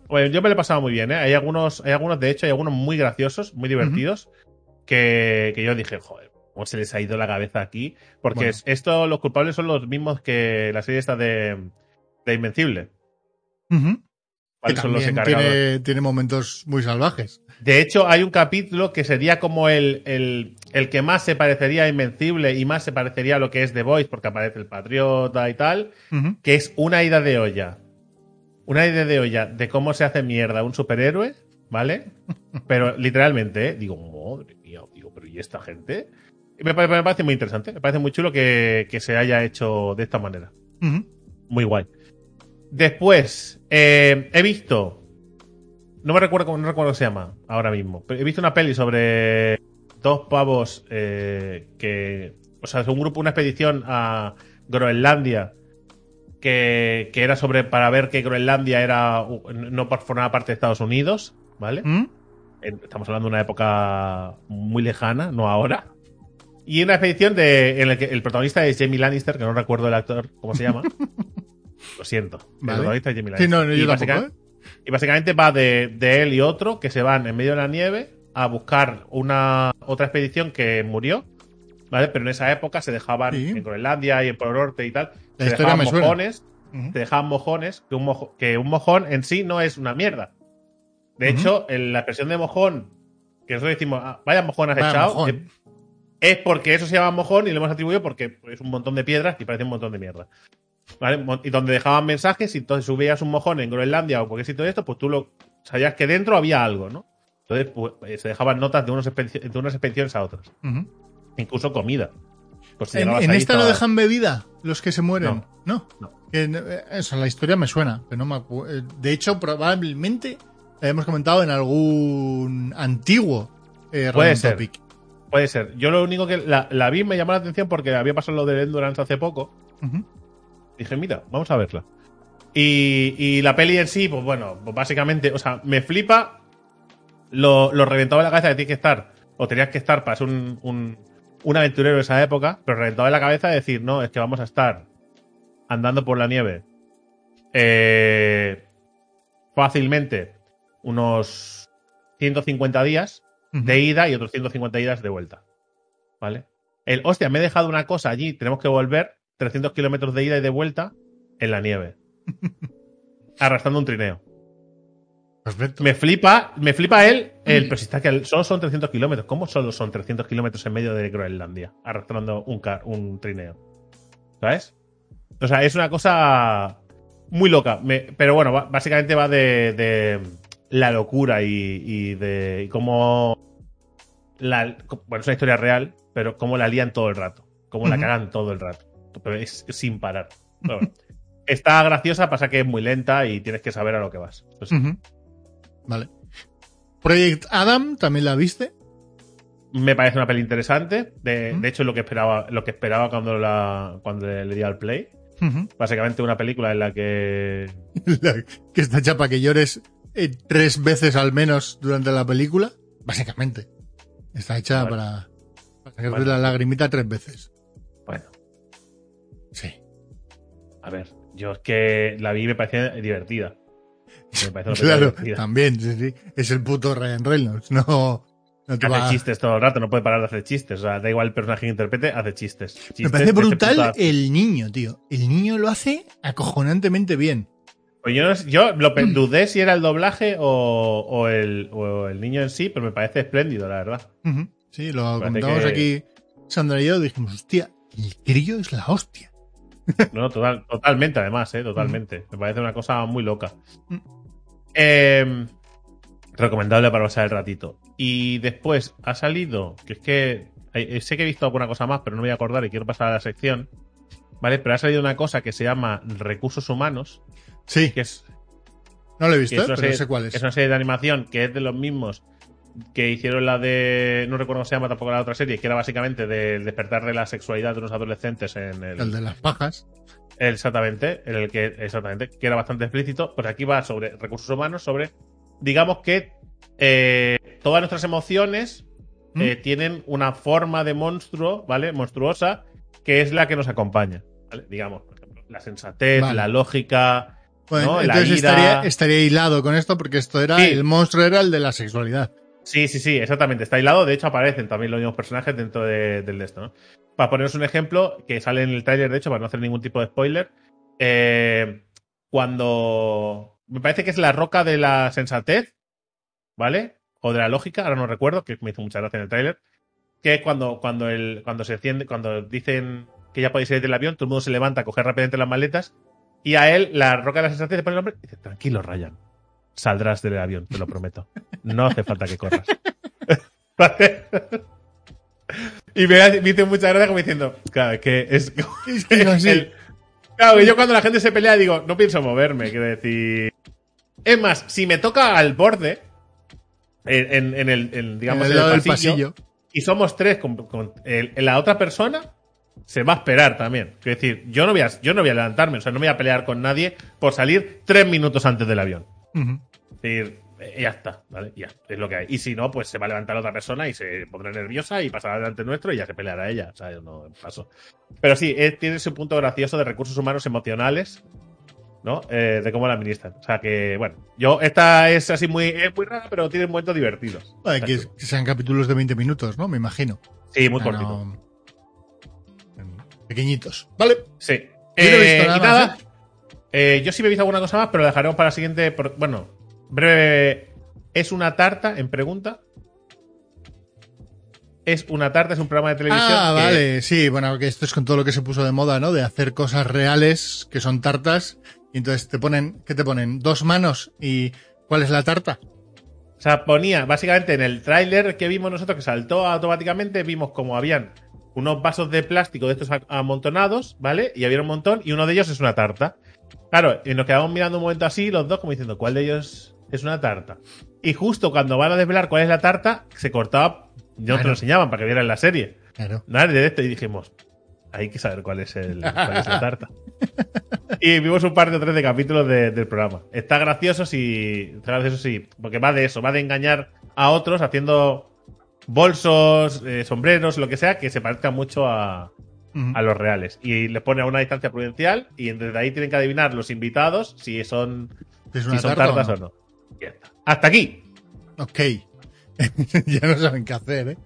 Pues yo me lo he pasado muy bien, ¿eh? Hay algunos, hay algunos, de hecho, hay algunos muy graciosos, muy divertidos, que, que yo dije, joder, ¿cómo se les ha ido la cabeza aquí? Porque Bueno. es- esto, los culpables son los mismos que la serie esta de, de Invencible. Que Son los encargados. tiene, tiene momentos muy salvajes. De hecho, hay un capítulo que sería como el, el, el que más se parecería a Invencible y más se parecería a lo que es The Voice, porque aparece el Patriota y tal, que es una ida de olla. Una ida de olla de cómo se hace mierda un superhéroe, ¿vale? Pero literalmente, ¿eh? digo, madre mía, digo, pero ¿y esta gente? Me, pare- me parece muy interesante, me parece muy chulo que, que se haya hecho de esta manera. Ujú. Muy guay. Después, eh, he visto. No me recuerdo cómo, no recuerdo cómo se llama ahora mismo. Pero he visto una peli sobre dos pavos eh, que. O sea, es un grupo, una expedición a Groenlandia. Que, que era sobre. para ver que Groenlandia era. no formaba parte de Estados Unidos. ¿Vale? ¿Mm? Estamos hablando de una época muy lejana, no ahora. Y una expedición de, en la que el protagonista es Jamie Lannister, que no recuerdo el actor, ¿cómo se llama? Lo siento. El Vale. protagonista es Jamie Sí, Lannister. no, no, y, yo tampoco, básicamente, ¿eh? y básicamente va de, de él y otro que se van en medio de la nieve a buscar una otra expedición que murió. ¿Vale? Pero en esa época se dejaban Sí. en Groenlandia y en Polo Norte y tal. La se dejaban mojones te dejaban mojones, que un, mojo- que un mojón en sí no es una mierda. De hecho, en la expresión de mojón, que nosotros decimos, ah, vaya mojón has Vaya echado, mojón. es porque eso se llama mojón y lo hemos atribuido porque es un montón de piedras y parece un montón de mierda. Y donde dejaban mensajes y entonces subías un mojón en Groenlandia o cualquier sitio de esto, pues tú lo sabías que dentro había algo, ¿no? Entonces pues, eh, se dejaban notas de, unos de unas expediciones a otras. Incluso comida. Pues si En, esta no dejan bebida los que se mueren. No. No. Eh, Eso, la historia me suena, pero no me acu- eh, De hecho, probablemente la hemos comentado en algún antiguo eh, Puede ser. Topic. Puede ser. Yo lo único que la, la vi me llamó la atención porque había pasado lo del Endurance hace poco. Ujú. Dije, mira, vamos a verla. Y, y la peli en sí, pues bueno, pues básicamente, o sea, me flipa lo, lo reventado en la cabeza que tienes que estar, o tenías que estar para ser un, un, un aventurero de esa época, pero reventado en la cabeza de decir, no, es que vamos a estar andando por la nieve eh, fácilmente unos 150 días de ida y otros 150 días de vuelta. ¿Vale? El, hostia, me he dejado una cosa allí, tenemos que volver 300 kilómetros de ida y de vuelta en la nieve. Arrastrando un trineo. Perfecto. Me flipa, me flipa él, el, pero si está que solo son 300 kilómetros. ¿Cómo solo son 300 kilómetros en medio de Groenlandia? Arrastrando un, car, un trineo. ¿Sabes? O sea, es una cosa muy loca. Me- pero bueno, básicamente va de, de la locura y, y de y cómo. La, bueno, es una historia real, pero cómo la lían todo el rato. Cómo la cagan todo el rato. Pero es, es sin parar. Pero bueno. Está graciosa, pasa que es muy lenta y tienes que saber a lo que vas. Ujú. Vale. Project Adam, ¿también la viste? Me parece una peli interesante. De, de hecho, es lo que esperaba, lo que esperaba cuando la, cuando le, di al play. Básicamente una película en la que. La- que está chapa que llores eh, tres veces al menos durante la película. Básicamente. Está hecha para, para sacarte la lagrimita tres veces. A ver. Yo es que la vi y me parecía divertida. Me película Claro, divertida. también, sí, sí. Es el puto Ryan Reynolds, no, No te Hace va- chistes todo el rato, no puede parar de hacer chistes. O sea, da igual el personaje que interprete, hace chistes. Me parece brutal el niño, tío. El niño lo hace acojonantemente bien. Pues yo, yo lo dudé si era el doblaje o, o el, o el niño en sí, pero me parece espléndido, la verdad. Sí, lo comentamos que- aquí Sandra y yo. Dijimos, hostia, el crío es la hostia. No, total- totalmente, además, ¿eh? Totalmente. Me parece una cosa muy loca. Mm. Eh, recomendable para pasar el ratito. Y después ha salido, que es que eh, sé que he visto alguna cosa más, pero no me voy a acordar y quiero pasar a la sección. ¿Vale? Pero ha salido una cosa que se llama Recursos Humanos, Sí, que es, no lo he visto, ¿eh? pero serie, sé cuál es. es una serie de animación que es de los mismos que hicieron la de. No recuerdo cómo se llama tampoco la otra serie, que era básicamente del despertar de la sexualidad de unos adolescentes en el, El de las pajas. Exactamente, en el que exactamente, que era bastante explícito. Pues aquí va sobre recursos humanos, sobre, digamos que eh, todas nuestras emociones ¿Mm? eh, tienen una forma de monstruo, ¿vale? Monstruosa, que es la que nos acompaña, ¿vale? Digamos, por ejemplo, la sensatez, Vale. la lógica. Bueno, ¿no? La entonces ira. estaría, estaría hilado con esto porque esto era, Sí. el monstruo era el de la sexualidad. Sí, sí, sí, exactamente. Está aislado. De hecho, aparecen también los mismos personajes dentro de- del de esto. Para poneros un ejemplo, que sale en el tráiler, de hecho, para no hacer ningún tipo de spoiler. eh, cuando. Me parece que es la roca de la sensatez, ¿vale? O de la lógica, ahora no recuerdo, que me hizo mucha gracia en el tráiler. Que cuando, cuando, el, cuando se enciende, cuando dicen que ya podéis salir del avión, todo el mundo se levanta a coger rápidamente las maletas. Y a él, la roca de la sensatez, le pone el nombre y dice: Tranquilo, Ryan. Saldrás del avión, te lo prometo. No hace falta que corras. ¿Vale? Y me, me hizo mucha gracia como diciendo, claro, es que es... Es que es el- claro, yo cuando la gente se pelea digo, no pienso moverme, quiero decir... Es más, si me toca al borde, en, el, en, digamos, en el lado pasillo, pasillo. y somos tres con, la otra persona, se va a esperar también. Quiero decir, yo no, voy a, yo no voy a levantarme, o sea, no me voy a pelear con nadie por salir tres minutos antes del avión. Es decir, eh, ya está, ¿vale? Ya, es lo que hay. Y si no, pues se va a levantar otra persona y se pondrá nerviosa y pasará delante nuestro y ya se peleará ella. O sea, yo no paso. Pero sí, eh, tiene ese punto gracioso de recursos humanos emocionales, ¿no? Eh, de cómo la administran. O sea que, bueno, yo, esta es así muy, es muy rara, pero tiene momentos divertidos. Que, sean capítulos de 20 minutos, ¿no? Me imagino. Sí, muy Ah, cortito. no. Pequeñitos. Vale. Sí. Yo no he visto Eh, nada y más, nada, eh, yo sí me he visto alguna cosa más, pero lo dejaremos para la siguiente. por- bueno, breve. ¿Es una tarta? En pregunta. Es una tarta, es un programa de televisión. Ah, que- vale, sí, bueno, que esto es con todo lo que se puso de moda, ¿no? De hacer cosas reales que son tartas. Y entonces te ponen, ¿qué te ponen? Dos manos y ¿cuál es la tarta? O sea, ponía, básicamente en el tráiler que vimos nosotros, que saltó automáticamente, vimos como habían unos vasos de plástico de estos amontonados, ¿vale? Y había un montón, y uno de ellos es una tarta. Claro, y nos quedamos mirando un momento así, los dos, como diciendo, ¿cuál de ellos es una tarta? Y justo cuando van a desvelar cuál es la tarta, se cortaba, no te Claro. lo enseñaban para que vieran la serie. Claro. Nada de esto, y dijimos, hay que saber cuál es, el, cuál es la tarta. y vimos un par de o tres de capítulos de- del programa. Está gracioso sí, está gracioso sí, porque va de eso, va de engañar a otros haciendo bolsos, eh, sombreros, lo que sea, que se parezcan mucho a, A los reales. Y les pone a una distancia prudencial y desde ahí tienen que adivinar los invitados si son, ¿Es si son tarta tartas o o no. Hasta aquí. Ok. ya no saben qué hacer, ¿eh?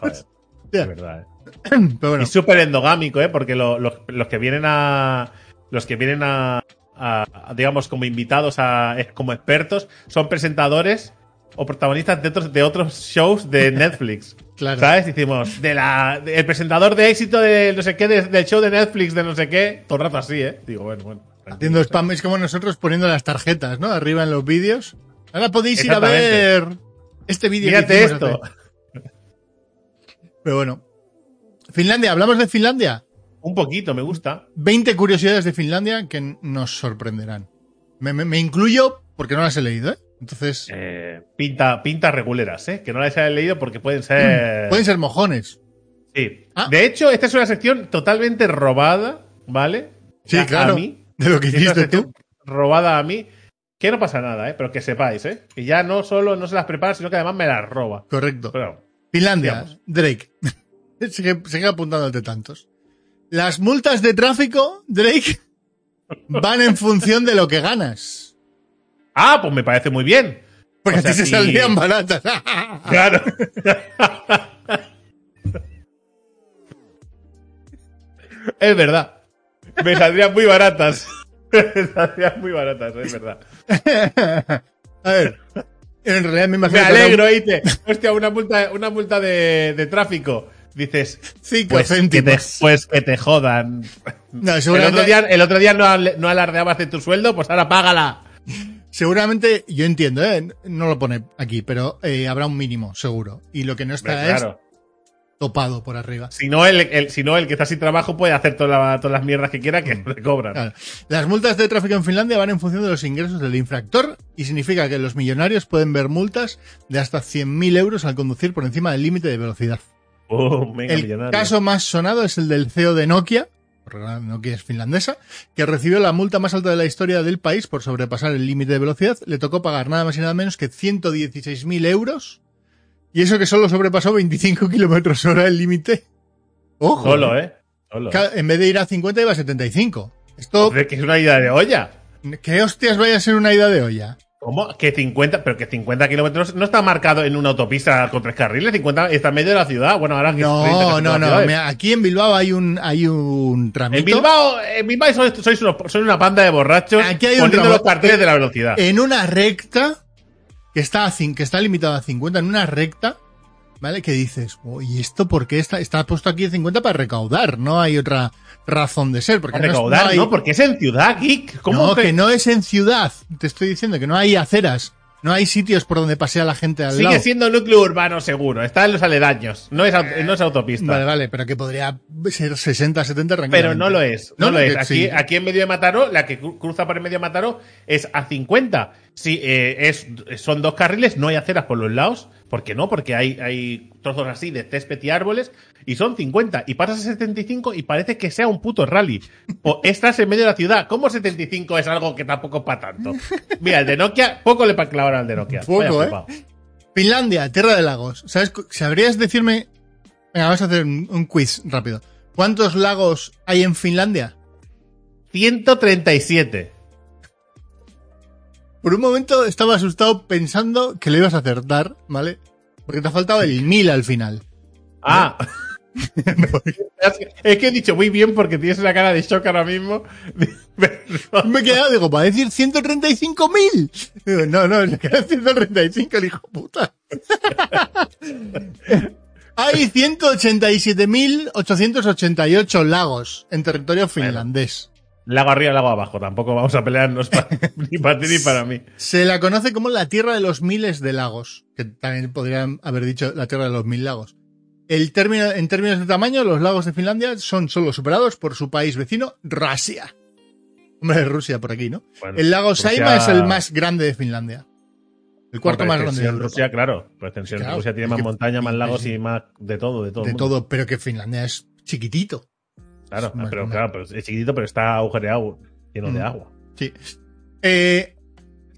Joder, de verdad, eh. Pero bueno, Y súper endogámico, ¿eh? Porque lo- los- los que vienen a. Los que vienen a. a- a, digamos, como invitados, a, como expertos, son presentadores o protagonistas de otros, de otros shows de Netflix. Claro. ¿Sabes? Decimos, de la, de- el presentador de éxito de no sé qué, de- del show de Netflix, de no sé qué, todo el rato así, ¿eh? Digo, bueno, bueno. Haciendo spam es como nosotros poniendo las tarjetas, ¿no? Arriba en los vídeos. Ahora podéis ir a ver este vídeo. hicimos esto. hace- Pero bueno. Finlandia, hablamos de Finlandia. Un poquito, me gusta. 20 curiosidades de Finlandia que nos sorprenderán. Me, me- me incluyo porque no las he leído, ¿eh? Entonces, Eh, pinta, pinta reguleras, ¿eh? Que no las haya leído porque pueden ser. pueden ser mojones. Sí. Ah. De hecho, esta es una sección totalmente robada, ¿vale? Sí, sea, claro. A mí, De lo que hiciste tú. robada a mí. Que no pasa nada, ¿eh? Pero que sepáis, ¿eh? Que ya no solo no se las prepara, sino que además me las roba. Correcto. Pero, Finlandia, digamos. Drake. sigue, sigue apuntándote tantos. Las multas de tráfico, Drake, van en función de lo que ganas. Ah, pues me parece muy bien. Porque O sea, a ti se si- saldrían baratas. Claro. es verdad. Me saldrían muy baratas. Me saldrían muy baratas, es verdad. a ver, en realidad me imagino Me alegro, dice. Hostia, una multa, una multa de, de tráfico. Dices, cinco pues que, te, pues que te jodan. No, El otro día, el otro día no, no alardeabas de tu sueldo, pues ahora págala. Seguramente, yo entiendo, ¿eh? no lo pone aquí, pero eh, habrá un mínimo, seguro. Y lo que no está Hombre, claro. es topado por arriba. Si no, el, el- si no, el que está sin trabajo puede hacer toda la- todas las mierdas que quiera que le cobran. Claro. Las multas de tráfico en Finlandia van en función de los ingresos del infractor y significa que los millonarios pueden ver multas de hasta 100.000 euros al conducir por encima del límite de velocidad. Oh, El millonario. caso más sonado es el del CEO de Nokia, porque Nokia es finlandesa, que recibió la multa más alta de la historia del país por sobrepasar el límite de velocidad. Le tocó pagar nada más y nada menos que 116.000 euros. Y eso que solo sobrepasó 25 kilómetros hora el límite. Ojo. Solo, ¿eh? Solo. Ca- En vez de ir a 50 iba a 75. Esto, Hombre, que es una idea de olla. ¿qué hostias vaya a ser una ida de olla? ¿Cómo? Que 50, pero que 50 kilómetros no está marcado en una autopista con tres carriles, 50 está en medio de la ciudad. Bueno, ahora que es 30 No, no, no. mira, aquí en Bilbao hay un, hay un tramito. En Bilbao, en Bilbao sois, sois, unos- sois una panda de borrachos Aquí hay un poniendo los carteles de la velocidad. en una recta que está, a que está limitada a 50, en una recta, ¿vale? Que dices, "Oh, ¿y esto por qué está, está puesto aquí a 50 para recaudar? No hay otra razón de ser. Porque Para no, es- recaudar, no, hay- ¿no? Porque es en ciudad, geek. ¿Cómo no, que, que no es en ciudad. Te estoy diciendo que no hay aceras, no hay sitios por donde pasea la gente al Sigue lado. siendo núcleo urbano seguro, está en los aledaños, no es, no es autopista. Vale, vale, pero que podría ser 60, 70 Pero no lo es, no, No, lo es. Aquí, sí. aquí en medio de Mataró, la que cru- cruza por el medio de Mataró es a 50. Si eh, es, son dos carriles, no hay aceras por los lados. ¿Por qué no? Porque hay, hay trozos así de césped y árboles y son 50. Y pasas a 75 y parece que sea un puto rally. O estás en medio de la ciudad. ¿Cómo 75 es algo que tampoco es para tanto? Mira, el de Nokia, poco le pa' clavar al de Nokia. Poco, Vaya ¿eh? Finlandia, tierra de lagos. ¿Sabes? ¿Sabrías decirme? Venga, vamos a hacer un, un quiz rápido. ¿Cuántos lagos hay en Finlandia? 137. Por un momento estaba asustado pensando que lo ibas a acertar, ¿vale? Porque te ha faltado el mil al final. Ah. es que he dicho muy bien porque tienes una cara de shock ahora mismo. Me he quedado, digo, para decir 135.000. Digo, no, no, se queda 135 el hijo puta. Hay 187.888 lagos en territorio finlandés. Lago arriba, lago abajo. Tampoco vamos a pelearnos ni para ti ni para mí. Se la conoce como la tierra de los miles de lagos, que también podrían haber dicho la tierra de los mil lagos. El término, en términos de tamaño, los lagos de Finlandia son solo superados por su país vecino, Rusia. Hombre, Rusia por aquí, ¿no? Bueno, el lago Rusia- Saima es el más grande de Finlandia. El cuarto más grande de Europa. Rusia, claro. Por extensión, Claro, Rusia tiene más montañas, más lagos y más de todo, de todo. de todo, pero que Finlandia es chiquitito. Claro, pero claro, pues es chiquitito, pero está agujereado, lleno de Mm. agua. Sí. Eh,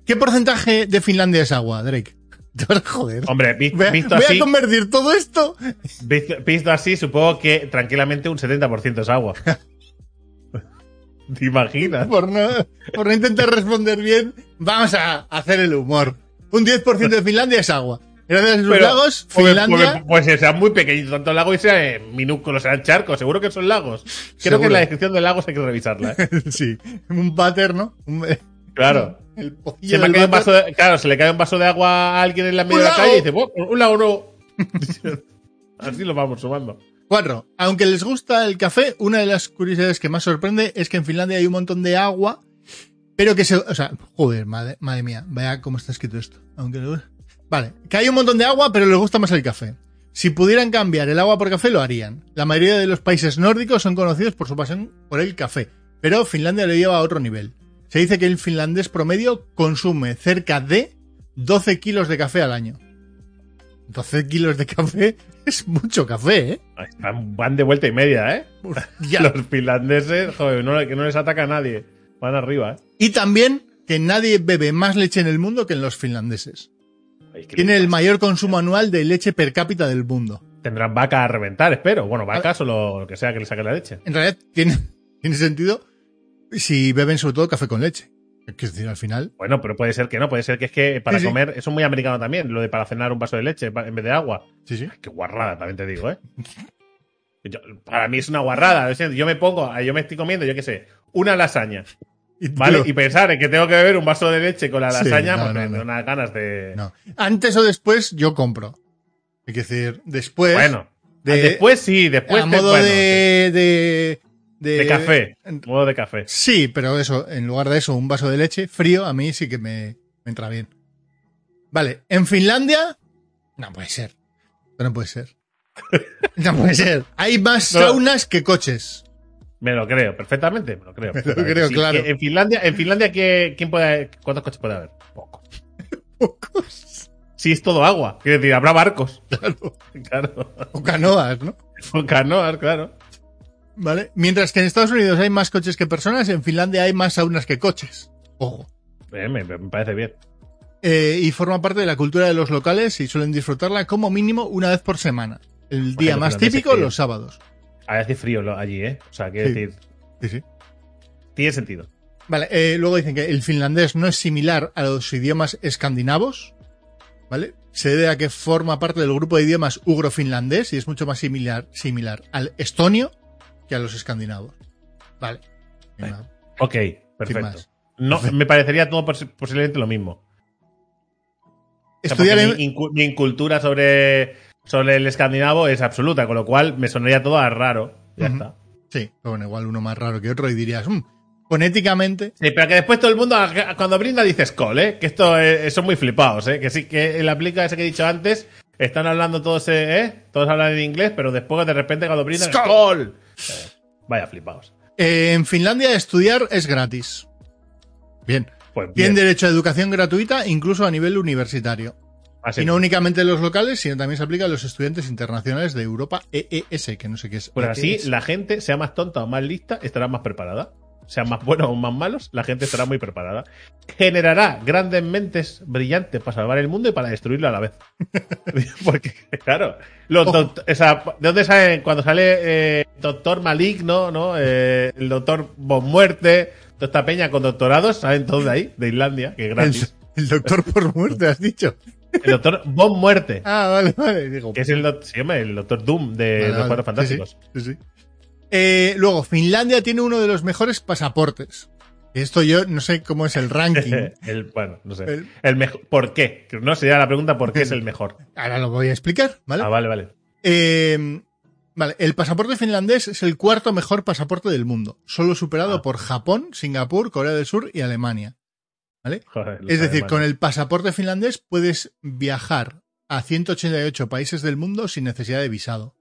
¿Qué porcentaje de Finlandia es agua, Drake? Joder. Hombre, vi- Voy a, visto voy a así, convertir todo esto. visto, visto así, supongo que tranquilamente un 70% es agua. ¿Te imaginas? Por no, por no intentar responder bien, vamos a hacer el humor. Un 10% de Finlandia es agua. Gracias a sus Pero, lagos, pues, Finlandia. Pues, pues sea muy pequeñito tanto el lago y sea eh, minúsculo, sean charcos. Seguro que son lagos. Creo Seguro. que la descripción de lagos hay que revisarla. ¿eh? sí, un váter, ¿no? Un- Claro. el Se me un vaso de, claro, se le cae un vaso de agua a alguien en la medio ¡Un de la calle y dice, "Buah, un lago no. Así lo vamos sumando. Cuatro. Aunque les gusta el café, una de las curiosidades que más sorprende es que en Finlandia hay un montón de agua, pero que se... O sea, joder, madre, madre mía, vaya cómo está escrito esto. Aunque le- Vale, que hay un montón de agua, pero les gusta más el café. Si pudieran cambiar el agua por café, lo harían. La mayoría de los países nórdicos son conocidos por su pasión por el café, pero Finlandia lo lleva a otro nivel. Se dice que el finlandés promedio consume cerca de 12 kilos de café al año. 12 kilos de café es mucho café, ¿eh? Van de vuelta y media, ¿eh? Los finlandeses, joder, no, que no les ataca a nadie. Van arriba, ¿eh? Y también que nadie bebe más leche en el mundo que en los finlandeses. Tiene el mayor consumo anual de leche per cápita del mundo. Tendrán vaca a reventar, espero. Bueno, vacas o lo, lo que sea que le saque la leche. En realidad tiene, tiene sentido si beben sobre todo café con leche. Es decir, al final. Bueno, pero puede ser que no, puede ser que es que para Sí, sí. comer, eso es muy americano también, lo de para cenar un vaso de leche en vez de agua. Sí, sí. Qué guarrada, también te digo, ¿eh? Yo- para mí es una guarrada. Yo me pongo, yo me estoy comiendo, yo qué sé, una lasaña, Y ¿vale? Y pensar en que tengo que beber un vaso de leche con la Sí, lasaña, no, pues no, me no. da unas ganas de. No. Antes o después, yo compro. Es decir, después. Bueno, de- después sí, después a te- modo bueno, de, de, de café, modo de café. Sí, pero eso, en lugar de eso, un vaso de leche frío, a mí sí que me, me entra bien. Vale, en Finlandia, no puede ser. No puede ser. No puede ser. Hay más saunas que coches. Me lo creo, perfectamente, me lo creo. lo perfectamente. creo, Sí, claro. En Finlandia, en Finlandia ¿qué- ¿quién puede, ¿cuántos coches puede haber? Poco. Pocos. Sí, es todo agua. Quiero decir, habrá barcos. Claro. Claro. O canoas, ¿no? Con canoas, claro. Vale. Mientras que en Estados Unidos hay más coches que personas, en Finlandia hay más saunas que coches. Ojo. Eh, me, me parece bien. Eh, y forma parte de la cultura de los locales y suelen disfrutarla como mínimo una vez por semana. El día más típico, que- los sábados. Hace frío allí, ¿eh? O sea, quiero Sí. decir, Sí, sí. tiene sentido. Vale, eh, luego dicen que el finlandés no es similar a los idiomas escandinavos, ¿vale? Se debe a que forma parte del grupo de idiomas ugro-finlandés y es mucho más similar, similar al estonio que a los escandinavos. Vale. Venga. Ok, perfecto. No, me parecería todo pos- posiblemente lo mismo. O sea, Estudiar porque en- mi, incu- mi incultura sobre, sobre el escandinavo es absoluta, con lo cual me sonaría todo a raro. Ya está. Sí, pero bueno, igual uno más raro que otro y dirías, "Mm, fonéticamente, Sí, pero que después todo el mundo, cuando brinda, dice Skoll, ¿eh? Que esto eh, son muy flipados, ¿eh? Que sí, que en la aplica ese que he dicho antes, están hablando todos, eh, ¿eh? Todos hablan en inglés, pero después de repente cuando brindan. Skoll. Eh, vaya flipados. eh, en Finlandia estudiar es gratis. Bien. Pues Tienen bien. derecho a educación gratuita incluso a nivel universitario. Así Y no únicamente los locales, sino también se aplica a los estudiantes internacionales de Europa EES, que no sé qué es. Pues así, EES. la gente, sea más tonta o más lista, estará más preparada. Sean más buenos o más malos, la gente estará muy preparada. Generará grandes mentes brillantes para salvar el mundo y para destruirlo a la vez. Porque, claro, los Ojo. doct- o sea, ¿de dónde sale cuando sale eh, Doctor Maligno, ¿no? Eh, el Doctor Bon Muerte, toda esta peña con doctorados, salen todos de ahí, de Islandia, que es el, gratis. el doctor por muerte, has dicho. El Doctor Bon Muerte, Ah, vale, vale. Digo, que es el, se llama el Doctor Doom de vale, los. Cuatro Fantásticos. Sí, sí, sí, sí. Eh, luego, Finlandia tiene uno de los mejores pasaportes. Esto yo no sé cómo es el ranking. el, bueno, no sé. El- El, mejor. ¿Por qué? No sería la pregunta por qué es el mejor. Ahora lo voy a explicar, ¿vale? Ah, vale, vale. Eh, vale, el pasaporte finlandés es el cuarto mejor pasaporte del mundo, solo superado Ah. por Japón, Singapur, Corea del Sur y Alemania. ¿Vale? Joder, lo Es decir, con el pasaporte finlandés puedes viajar a 188 países del mundo sin necesidad de visado.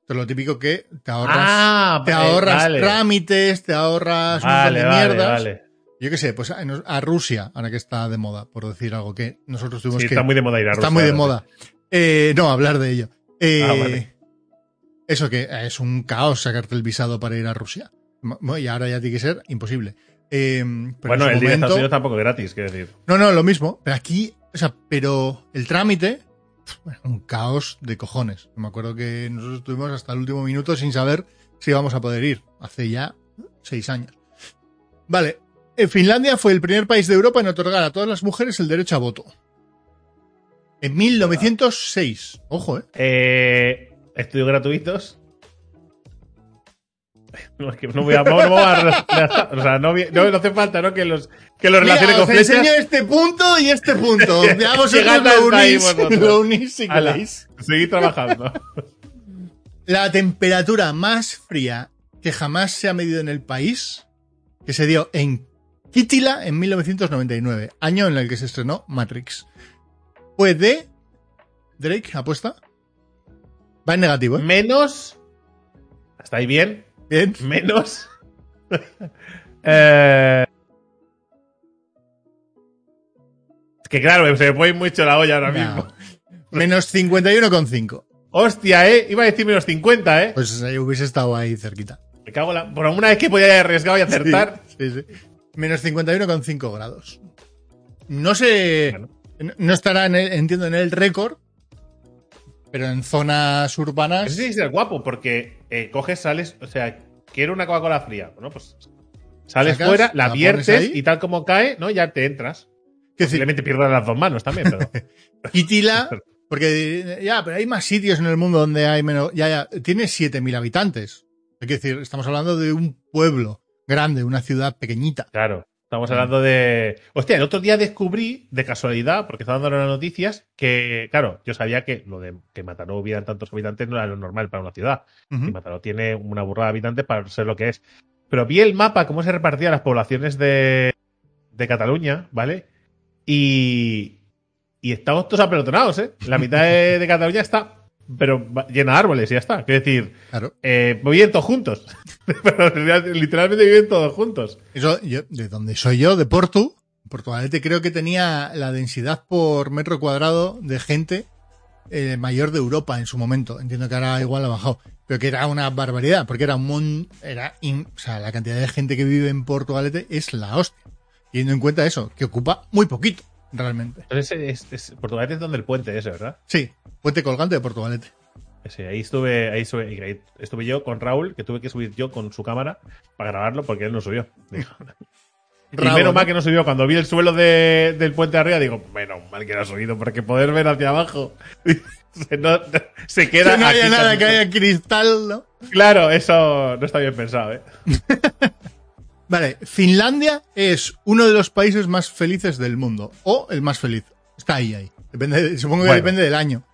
Esto es lo típico que te ahorras, Ah, te eh, ahorras vale. trámites, te ahorras un Vale, montón de mierdas. Yo qué sé, pues a, a Rusia, ahora que está de moda, por decir algo que nosotros tuvimos Sí, que está muy de moda ir a Está Rusia, muy de moda. Eh, no, hablar de ello. Eh, Ah, vale. Eso que es un caos sacarte el visado para ir a Rusia. Y ahora ya tiene que ser imposible. Eh, pero en Bueno, el de momento- Estados Unidos tampoco es gratis, quiero decir. No, no, lo mismo. Pero aquí, o sea, pero el trámite, un caos de cojones. Me acuerdo que nosotros estuvimos hasta el último minuto sin saber si íbamos a poder ir. Hace ya seis años. Vale. eh, Finlandia fue el primer país de Europa en otorgar a todas las mujeres el derecho a voto. En 1906. Ojo, ¿eh? Eh, estudios gratuitos. No, es que no voy a. No, voy a- o sea, no, vi- no, no hace falta, ¿no? Que los, que los relacione Mira, con os flechas. enseño este punto y este punto. Vosotros Llegad lo hasta unís, lo unís si queréis. Seguid trabajando. La temperatura más fría que jamás se ha medido en el país, que se dio en Kitila en 1999, año en el que se estrenó Matrix, fue de... Drake, apuesta. Va en negativo, ¿eh? Menos. ¿Está ahí bien? Bien. Menos. eh, es que claro, se me fue mucho la olla ahora No. mismo. Menos 51,5. Hostia, eh. Iba a decir menos 50, eh. Pues eh, hubiese estado ahí cerquita. Me cago en la. Por una vez que podía haber arriesgado y acertar. Sí, sí. Menos 51,5 grados. No sé. Bueno. no- No estará, en el- entiendo, en el récord. Pero en zonas urbanas. Eso sí es ser guapo, porque eh, coges, sales. O sea, quiero una Coca-Cola fría. Bueno, pues. Sales Sacas, fuera, la la viertes y tal como cae, ¿no? Ya te entras. Simplemente pierdes las dos manos también, pero. Quitila, porque ya, pero hay más sitios en el mundo donde hay menos. Ya, ya, tiene 7.000 habitantes. Es decir, estamos hablando de un pueblo grande, una ciudad pequeñita. Claro. Estamos hablando de. Hostia, el otro día descubrí, de casualidad, porque estaba dando las noticias, que, claro, yo sabía que lo de que Mataró hubieran tantos habitantes no era lo normal para una ciudad. Ujú. Y Mataró tiene una burrada de habitantes para ser lo que es. Pero vi el mapa, cómo se repartían las poblaciones de, de Cataluña, ¿vale? Y, y estamos todos apelotonados, ¿eh? La mitad de, de Cataluña está, pero llena de árboles y ya está. Quiero decir, Claro. eh, viven todos juntos. pero literalmente viven todos juntos. Eso, yo, de donde soy yo, de Porto, Portugalete creo que tenía la densidad por metro cuadrado de gente eh, mayor de Europa en su momento. Entiendo que ahora igual ha bajado. Pero que era una barbaridad, porque era un mon- era in- o sea, la cantidad de gente que vive en Portugalete es la hostia. Teniendo en cuenta eso, que ocupa muy poquito, realmente. Entonces, es, es- Portugal es donde el puente ese, ¿verdad? Sí, puente colgante de Portugalete. Ese, ahí estuve, ahí estuve, estuve yo con Raúl, que tuve que subir yo con su cámara para grabarlo porque él no subió. Y menos ¿no? mal que no subió. Cuando vi el suelo de- del puente de arriba, digo, menos mal que no ha subido, porque poder ver hacia abajo se, no- se queda. Que no haya nada, que haya cristal, ¿no? Claro, eso no está bien pensado, ¿eh? Vale, Finlandia es uno de los países más felices del mundo. O el más feliz. Está ahí, ahí. Depende, de- supongo que Bueno. depende del año.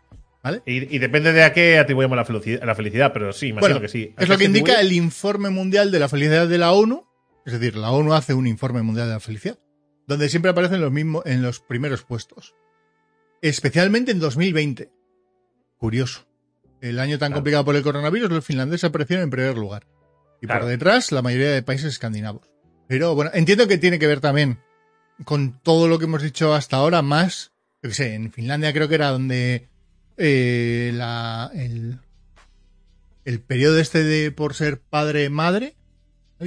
¿Vale? Y, y depende de a qué atribuimos la felicidad, la felicidad pero sí, imagino Bueno, que sí. ¿A es lo que indica atribuye? el informe mundial de la felicidad de la ONU. Es decir, la ONU hace un informe mundial de la felicidad. Donde siempre aparecen los mismos, en los primeros puestos. Especialmente en 2020. Curioso. El año tan Claro. complicado por el coronavirus, los finlandeses aparecieron en primer lugar. Y Claro. por detrás, la mayoría de países escandinavos. Pero bueno, entiendo que tiene que ver también con todo lo que hemos dicho hasta ahora, más, yo qué sé, en Finlandia creo que era donde eh, la, el, el periodo este de por ser padre-madre,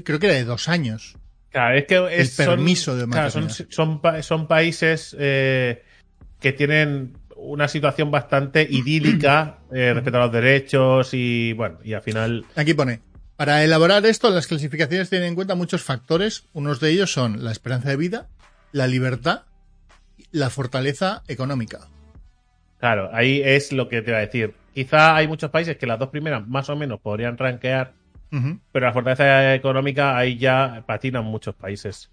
creo que era de dos años. Claro, es que es- El permiso son, de claro, son, son países eh, que tienen una situación bastante idílica eh, respecto a los derechos y bueno, y al final Aquí pone, para elaborar esto, las clasificaciones tienen en cuenta muchos factores. Unos de ellos son la esperanza de vida, la libertad, la fortaleza económica. Claro, ahí es lo que te iba a decir. Quizá hay muchos países que las dos primeras más o menos podrían rankear, pero la fortaleza económica ahí ya patinan muchos países.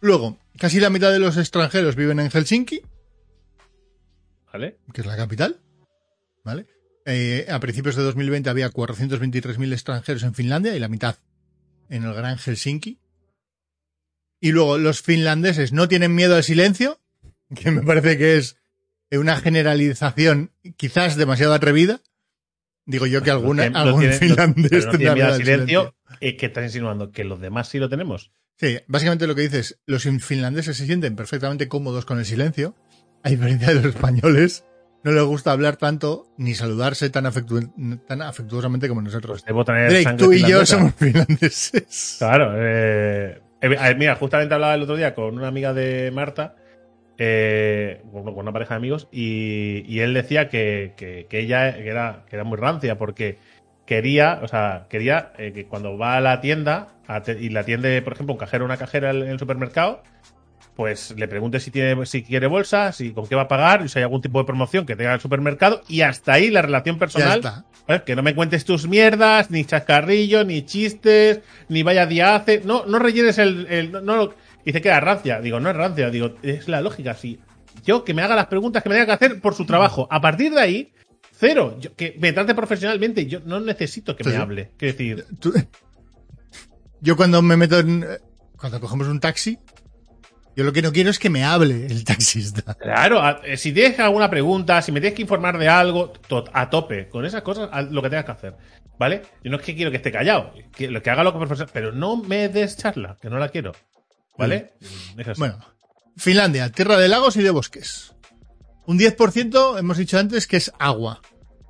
Luego, casi la mitad de los extranjeros viven en Helsinki, ¿Vale? que es la capital. ¿Vale? Eh, a principios de 2020 había 423.000 extranjeros en Finlandia y la mitad en el Gran Helsinki. Y luego, los finlandeses no tienen miedo al silencio, que me parece que es una generalización quizás demasiado atrevida. Digo yo que alguna, No algún tiene- finlandés no tiene miedo al silencio. Es que estás insinuando que los demás sí lo tenemos. Sí, básicamente lo que dices, los finlandeses se sienten perfectamente cómodos con el silencio, a diferencia de los españoles, no les gusta hablar tanto ni saludarse tan, afectu- tan afectuosamente como nosotros. Pues debo tener Drake, tú y yo somos finlandeses. Claro, eh, eh, ver, mira, justamente hablaba el otro día con una amiga de Marta, eh, con con una pareja de amigos, y, y él decía que, que- que ella que era, que era muy rancia porque quería, o sea, quería eh, que cuando va a la tienda a te- y la atiende, por ejemplo, un cajero o una cajera en el supermercado, pues le pregunte si tiene, si quiere bolsa, si con qué va a pagar, y si hay algún tipo de promoción que tenga el supermercado, y hasta ahí la relación Ya personal está. ¿Eh? Que no me cuentes tus mierdas, ni chascarrillos, ni chistes, ni vaya día hace. No, no rellenes el. el- no, no- dice que era rancia. Digo, no es rancia. Digo, es la lógica. Si yo que me haga las preguntas que me tenga que hacer por su trabajo. A partir de ahí, cero. Yo- que me trate profesionalmente. Yo no necesito que me hable. Quiero decir, Yo cuando me meto en... Cuando cogemos un taxi, yo lo que no quiero es que me hable el taxista. claro, eh, si tienes alguna pregunta, si me tienes que informar de algo, a tope. Con esas cosas, lo que tengas que hacer. ¿Vale? Yo no es que quiero que esté callado. Que, lo que haga lo que profesor. Pero no me des charla, que no la quiero. ¿Vale? Es así. Bueno, Finlandia, tierra de lagos y de bosques. Un 10% hemos dicho antes que es agua.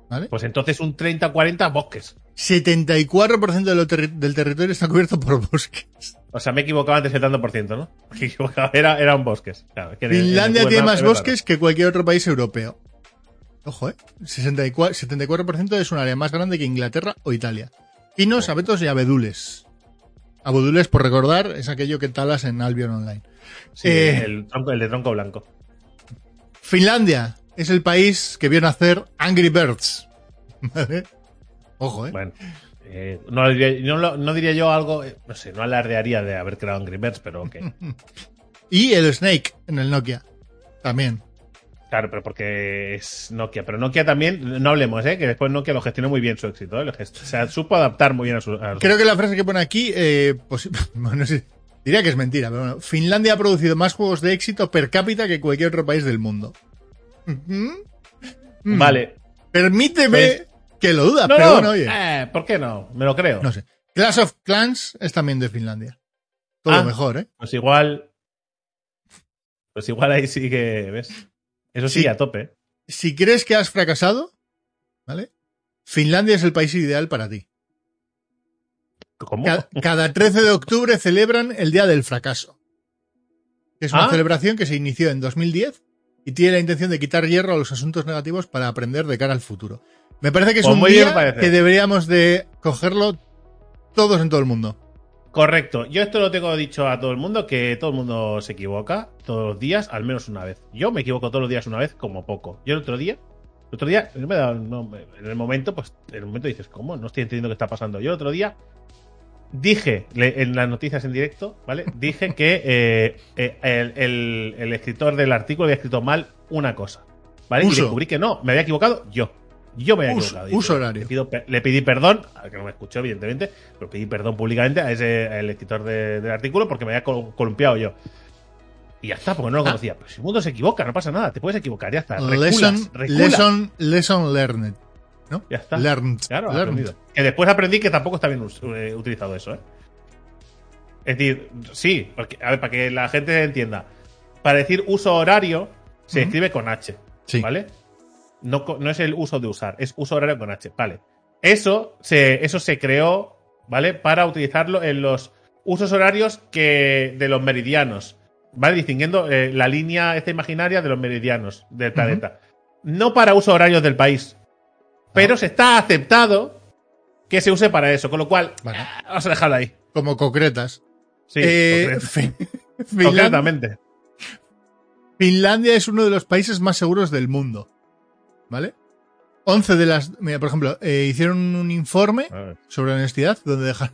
¿Vale? Pues entonces un 30-40 bosques. 74% de lo del territorio está cubierto por bosques. O sea, me he equivocado antes el tanto por ciento, ¿no? Me he equivocado, era, era un bosques. Claro, en en Finlandia tiene más bosques que cualquier otro país europeo. Ojo, ¿eh? 64, 74% es un área más grande que Inglaterra o Italia. Pinos, abetos y abedules. Abudules, por recordar, es aquello que talas en Albion Online. Sí, Eh, el, tronco- el de tronco blanco. Finlandia es el país que vio nacer Angry Birds. ¿Vale? Ojo, ¿eh? Bueno, eh, no, diría, no diría yo algo, eh, no sé, no alardearía de haber creado Angry Birds, pero ok. Y el Snake en el Nokia. También. Claro, pero porque es Nokia. Pero Nokia también, no hablemos, ¿eh? Que después Nokia lo gestionó muy bien su éxito, ¿eh? O sea, supo adaptar muy bien a su. a su- Creo que la frase que pone aquí, eh, pues, bueno, sí, diría que es mentira, pero bueno. Finlandia ha producido más juegos de éxito per cápita que cualquier otro país del mundo. Ujú. Mm. Vale. Permíteme Pues- que lo duda, No, pero no, bueno, oye. eh, ¿Por qué no? Me lo creo. No sé. Clash of Clans es también de Finlandia. Todo Ah. mejor, ¿eh? Pues igual. Pues igual ahí sí que. ¿Ves? Eso sí, a tope. Si crees que has fracasado, ¿vale? Finlandia es el país ideal para ti. ¿Cómo? Ca- Cada 13 de octubre celebran el Día del Fracaso. que Es una Ah. celebración que se inició en 2010 y tiene la intención de quitar hierro a los asuntos negativos para aprender de cara al futuro. Me parece que es Pues un bien día que deberíamos de cogerlo todos en todo el mundo. Correcto. Yo esto lo tengo dicho a todo el mundo, que todo el mundo se equivoca todos los días, al menos una vez. Yo me equivoco todos los días una vez, como poco. Yo el otro día, el otro día, no me da- no me- en el momento, pues, en el momento dices, ¿cómo? No estoy entendiendo qué está pasando. Yo el otro día dije, en las noticias en directo, ¿vale? Dije que eh, eh, el, el- el escritor del artículo había escrito mal una cosa, ¿vale? Uso. Y descubrí que no, me había equivocado yo. Yo me había equivocado. Uso horario. Le, pido le pedí perdón, al que no me escuchó, evidentemente, pero pedí perdón públicamente a ese al escritor de- del artículo porque me había col- columpiado yo. Y ya está, porque no lo Ah. conocía. Pero si el mundo se equivoca, no pasa nada, te puedes equivocar, ya está. Reculas, Lesson, reculas. lesson, lesson learned. ¿No? Ya está. Learned. Claro, Learned. aprendido. Que después aprendí que tampoco está bien eh, utilizado eso, ¿eh? Es decir, sí, porque, a ver, para que la gente entienda. Para decir uso horario, se escribe con H. Sí. ¿Vale? No, no es el uso de usar, es uso horario con H. Vale. Eso se, eso se creó, ¿vale? Para utilizarlo en los usos horarios que de los meridianos. ¿Vale? Distinguiendo eh, la línea esta imaginaria de los meridianos del planeta. No para uso horarios del país. Pero se está aceptado que se use para eso. Con lo cual, Vale. ah, vamos a dejarlo ahí. Como concretas. Sí, Eh. Finlandia es uno de los países más seguros del mundo. ¿Vale? 11 de las. Mira, por ejemplo, eh, hicieron un informe sobre honestidad donde deja-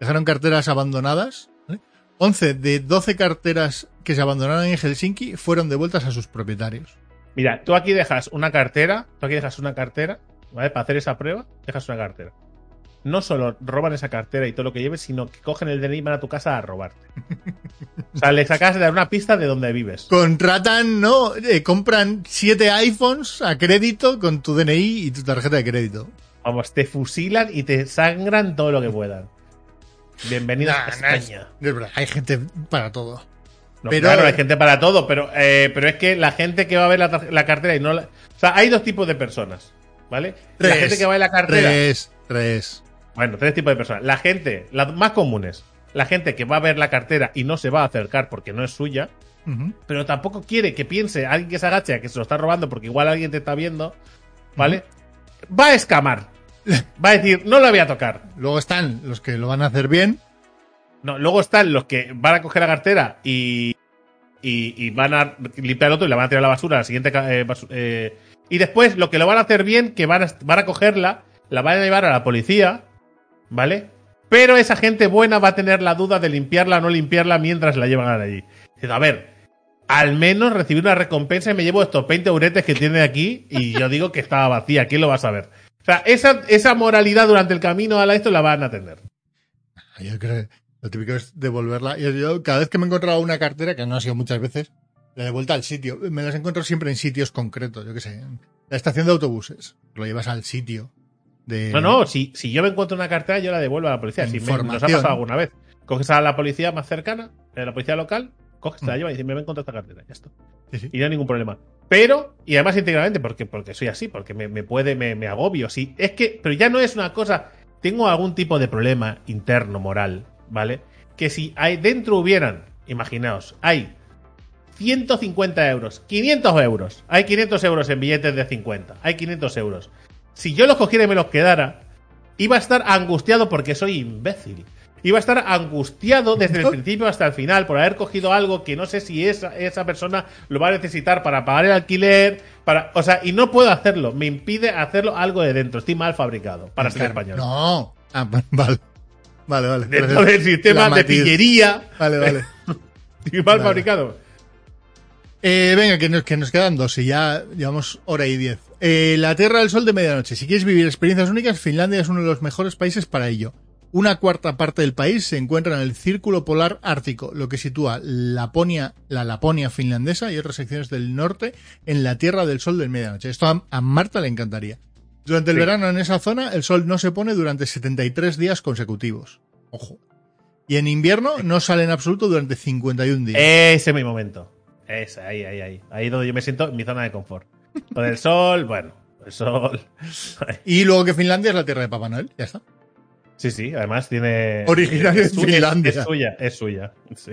dejaron carteras abandonadas. ¿vale? 11 de 12 carteras que se abandonaron en Helsinki fueron devueltas a sus propietarios. Mira, tú aquí dejas una cartera, tú aquí dejas una cartera, ¿vale? Para hacer esa prueba, dejas una cartera. No solo roban esa cartera y todo lo que lleves, sino que cogen el DNI y van a tu casa a robarte. O sea, le sacas de una pista de donde vives. Contratan, ¿no? Eh, compran 7 iPhones a crédito con tu DNI y tu tarjeta de crédito. Vamos, te fusilan y te sangran todo lo que puedan. Bienvenidos Nah, a es- España. es verdad, hay gente para todo. No, Pero- claro, hay gente para todo, pero, eh, pero es que la gente que va a ver la, la cartera y no la... O sea, hay dos tipos de personas, ¿vale? la Tres, gente que va a ver la cartera... Tres, tres. Bueno, tres tipos de personas. La gente, las más comunes, la gente que va a ver la cartera y no se va a acercar porque no es suya, pero tampoco quiere que piense alguien que se agache a que se lo está robando porque igual alguien te está viendo, ¿vale? Va a escamar. Va a decir, no la voy a tocar. Luego están los que lo van a hacer bien. No, luego están los que van a coger la cartera y, y, y van a limpiar el otro y la van a tirar a la basura, la siguiente. eh, eh, y después lo que lo van a hacer bien, que van a, van a cogerla, la van a llevar a la policía, ¿vale? Pero esa gente buena va a tener la duda de limpiarla o no limpiarla mientras la llevan allí. Diciendo, a ver, al menos recibir una recompensa y me llevo estos 20 euretes que tiene aquí y yo digo que estaba vacía, ¿quién lo va a saber? O sea, esa, esa moralidad durante el camino a la esto la van a tener. Yo creo que lo típico es devolverla. Yo, yo cada vez que me he encontrado una cartera, que no ha sido muchas veces, la de vuelta al sitio. Me las encuentro siempre en sitios concretos, yo qué sé. La estación de autobuses. Lo llevas al sitio. De... No, no, si, si yo me encuentro una cartera, yo la devuelvo a la policía. Si me, nos ha pasado alguna vez. Coges a la policía más cercana, a la policía local, coges, te la Mm. lleva y dices, me encontrado esta cartera, ya está. Sí, sí. Y no hay ningún problema. Pero, y además íntegramente, porque, porque soy así, porque me, me puede, me, me agobio. Sí, es que, pero ya no es una cosa. Tengo algún tipo de problema interno, moral, ¿vale? Que si hay, dentro hubieran, imaginaos, hay 150 euros, 500 euros, hay 500 euros en billetes de 50, hay 500 euros. Si yo los cogiera y me los quedara, iba a estar angustiado porque soy imbécil. iba a estar angustiado desde el principio hasta el final por haber cogido algo que no sé si esa, esa persona lo va a necesitar para pagar el alquiler, para, o sea, y no puedo hacerlo, me impide hacerlo algo de dentro, estoy mal fabricado para ser español. No. Ah, vale. Vale, vale. Dentro del sistema de pillería, Vale, vale. estoy mal Vale. fabricado. Eh, venga, que nos, que nos quedan dos y ya llevamos hora y diez. Eh, la Tierra del Sol de Medianoche. Si quieres vivir experiencias únicas, Finlandia es uno de los mejores países para ello. Una cuarta parte del país se encuentra en el Círculo Polar Ártico, lo que sitúa Laponia, la Laponia finlandesa y otras secciones del norte en la Tierra del Sol de Medianoche. Esto a, a Marta le encantaría. Durante el Sí. verano en esa zona, el sol no se pone durante 73 días consecutivos. Ojo. Y en invierno no sale en absoluto durante 51 días. Ese es mi momento. Es ahí, ahí, ahí. Ahí es donde yo me siento en mi zona de confort. Con el sol, bueno, el sol. Y luego que Finlandia es la tierra de Papá Noel. Ya está. Sí, sí, además tiene. Originario es de es- Finlandia. Es, suya, es suya. Sí.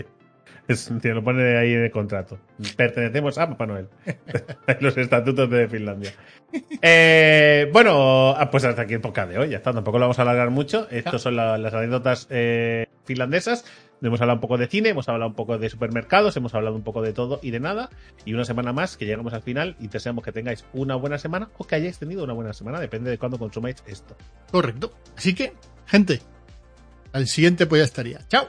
Es, lo pone ahí en el contrato. Pertenecemos a Papá Noel. Los estatutos de Finlandia. Eh, bueno, ah, pues hasta aquí el podcast de hoy. Ya está, tampoco lo vamos a alargar mucho. Estas son la- las anécdotas eh, finlandesas. Hemos hablado un poco de cine, hemos hablado un poco de supermercados, hemos hablado un poco de todo y de nada. Y una semana más que llegamos al final y deseamos que tengáis una buena semana o que hayáis tenido una buena semana, depende de cuándo consumáis esto. Correcto. Así que, gente, al siguiente pues ya estaría. Chao.